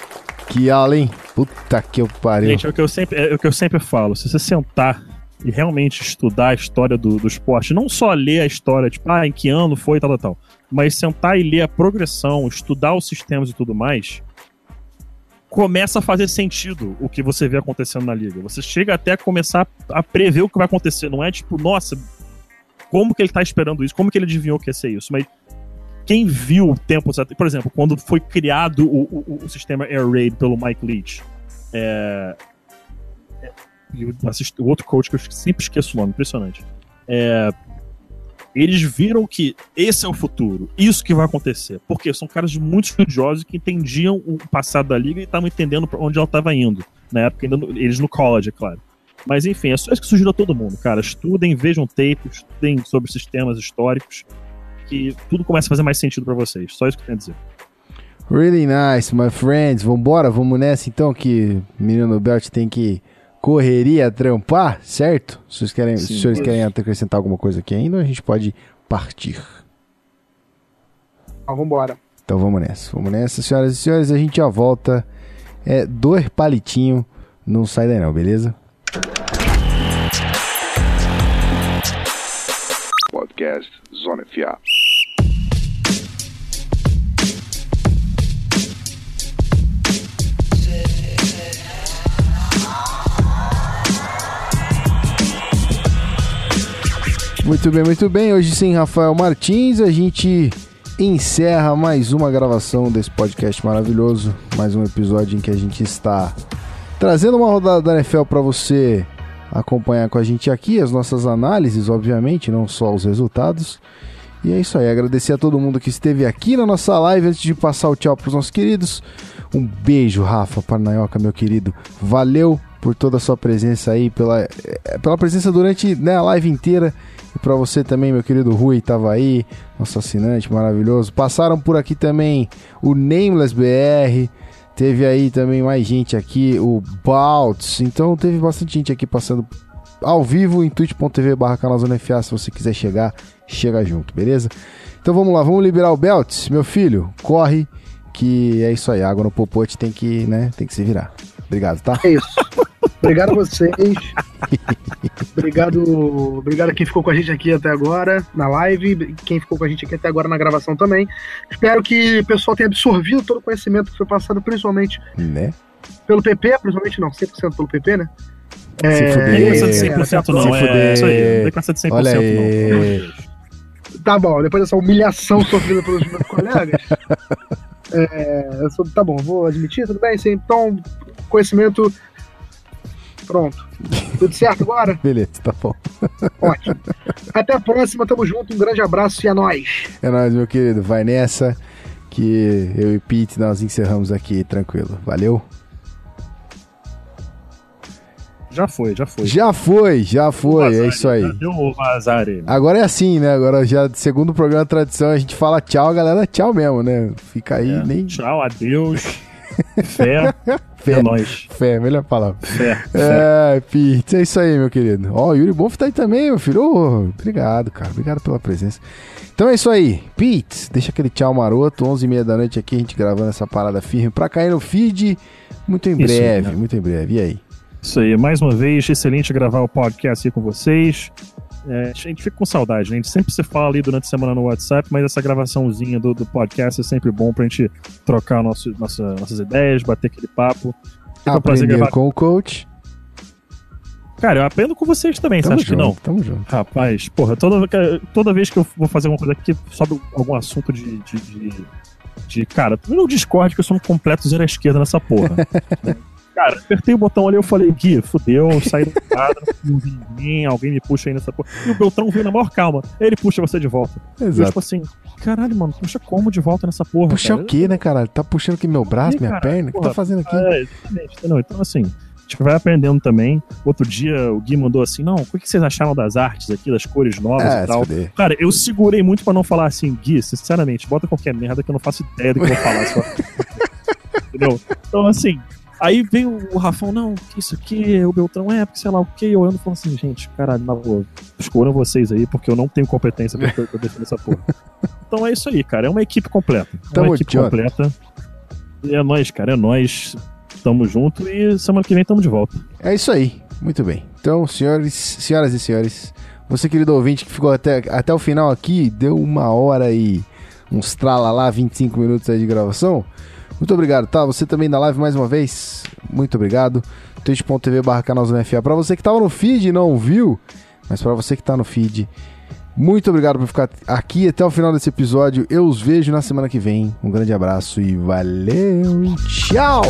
Que aula, hein? Puta que eu pariu. Gente, é o que eu sempre, é o que eu sempre falo. Se você sentar e realmente estudar a história do, do esporte, não só ler a história, tipo, ah, em que ano foi, tal, tal, tal, mas sentar e ler a progressão, estudar os sistemas e tudo mais, começa a fazer sentido o que você vê acontecendo na liga. Você chega até a começar a prever o que vai acontecer. Não é tipo, nossa, como que ele tá esperando isso? Como que ele adivinhou que ia ser isso? Mas quem viu tempos por exemplo, quando foi criado o, o, o sistema Air Raid pelo Mike Leach, é, o outro coach que eu sempre esqueço o nome, impressionante. É, eles viram que esse é o futuro, isso que vai acontecer. Porque são caras muito estudiosos que entendiam o passado da liga e estavam entendendo para onde ela estava indo. Na época, ainda eles no college, é claro. Mas enfim, é só isso que sugiro a todo mundo, cara. Estudem, vejam tape, estudem sobre sistemas históricos, que tudo começa a fazer mais sentido para vocês. Só isso que eu tenho a dizer. Really nice, my friends. Vambora, vamos nessa então que menino Belt tem que correria trampar, certo? Se vocês querem, Sim, se vocês querem acrescentar alguma coisa aqui ainda, a gente pode partir. Então, vambora. Então vamos nessa. Vamos nessa, senhoras e senhores. A gente já volta. É dois palitinhos. Não sai daí não, beleza? Podcast Zona FA. Muito bem, muito bem. Hoje sim, Rafael Martins, a gente encerra mais uma gravação desse podcast maravilhoso, mais um episódio em que a gente está trazendo uma rodada da NFL para você acompanhar com a gente aqui, as nossas análises, obviamente, não só os resultados. E é isso aí, agradecer a todo mundo que esteve aqui na nossa live antes de passar o tchau para os nossos queridos. Um beijo, Rafa Parnaioca, meu querido. Valeu por toda a sua presença aí, pela, eh, pela presença durante né, a live inteira. E pra você também, meu querido Rui, tava aí, nosso assinante maravilhoso. Passaram por aqui também o Nameless BR. Teve aí também mais gente aqui, o Baltz. Então teve bastante gente aqui passando ao vivo em twitch.tv barra FA. Se você quiser chegar, chega junto, beleza? Então vamos lá, vamos liberar o Belts. Meu filho, corre, que é isso aí. Água no popote tem que, né, tem que se virar. Obrigado, tá? É isso. Obrigado a vocês. obrigado, obrigado a quem ficou com a gente aqui até agora na live, quem ficou com a gente aqui até agora na gravação também. Espero que o pessoal tenha absorvido todo o conhecimento que foi passado, principalmente Né? pelo PP, principalmente não, 100% pelo PP, né? Se fuder. É, precisa de 100% não, se é, fuder. é isso aí. Precisa de 100% Olha não. aí. Tá bom, depois dessa humilhação sofrida pelos meus colegas, é, eu sou- tá bom, vou admitir, tudo bem? Sim, então, conhecimento. Pronto. Tudo certo agora? Beleza, tá bom. Ótimo. Até a próxima, tamo junto, um grande abraço e é nóis. É nóis, meu querido. Vai nessa que eu e Pete nós encerramos aqui tranquilo. Valeu? Já foi, já foi. Já foi, já foi, é isso aí. já Deu o vazare. Agora é assim, né? Agora já, segundo o programa Tradição, a gente fala tchau, a galera tchau mesmo, né? Fica aí, É. nem Tchau, adeus. Fé. Fé. É nóis. fé, melhor palavra. Fé. É, Pete, é isso aí, meu querido. Ó, o Yuri Bonf tá aí também, meu filho. Ô, obrigado, cara. Obrigado pela presença. Então é isso aí. Pete, deixa aquele tchau maroto. 11h30 da noite aqui, a gente gravando essa parada firme pra cair no feed muito em breve, né? muito em breve. E aí? Isso aí, mais uma vez, excelente gravar o podcast aqui com vocês. É, a gente fica com saudade, né? A gente sempre se fala ali durante a semana no WhatsApp, mas essa gravaçãozinha do, do podcast é sempre bom pra gente trocar nosso, nossa- nossas ideias, bater aquele papo. Fica um Aprender gravar. com o coach. Cara, eu aprendo com vocês também, Tamo você acha junto, que não? tamo junto. Rapaz, porra, toda, toda vez que eu vou fazer alguma coisa aqui sobre algum assunto de. de, de, de- cara, no Discord que eu sou um completo zero à esquerda nessa porra. cara, apertei o botão ali eu falei, Gui, fudeu, saí do quadro, não vi ninguém, alguém me puxa aí nessa porra. E o Beltrão veio na maior calma. Ele puxa você de volta. E eu, Exato. tipo assim, caralho, mano, puxa como de volta nessa porra? Puxa cara? o quê, né, cara? Tá puxando aqui meu braço, Ih, minha cara, perna? O que tá fazendo aqui? É, exatamente, entendeu? Então, assim, a gente vai aprendendo também. Outro dia o Gui mandou assim: não, o que vocês acharam das artes aqui, das cores novas É, e tal? fuder. Cara, eu segurei muito pra não falar assim, Gui, sinceramente, bota qualquer merda que eu não faço ideia do que eu vou falar. Entendeu? Então, assim, aí veio o Rafão, não, que isso aqui, o Beltrão é, porque sei lá o que, eu ando falando assim, gente, caralho, na boa, escolham vocês aí, porque eu não tenho competência pra, pra defender essa porra. Então é isso aí, cara, é uma equipe completa. É uma equipe junto. completa. É nóis, cara, é nóis. Tamo junto e semana que vem tamo de volta. É isso aí. Muito bem. Então, senhores, senhoras e senhores, você, querido ouvinte, que ficou até, até o final aqui, deu uma hora e uns tralalá, 25 minutos aí de gravação. Muito obrigado, tá? Você também na live mais uma vez. Muito obrigado. twitch.tv barra. Pra você que tava no feed e não viu, mas pra você que tá no feed, muito obrigado por ficar aqui até o final desse episódio. Eu os vejo na semana que vem. Um grande abraço e valeu. Tchau!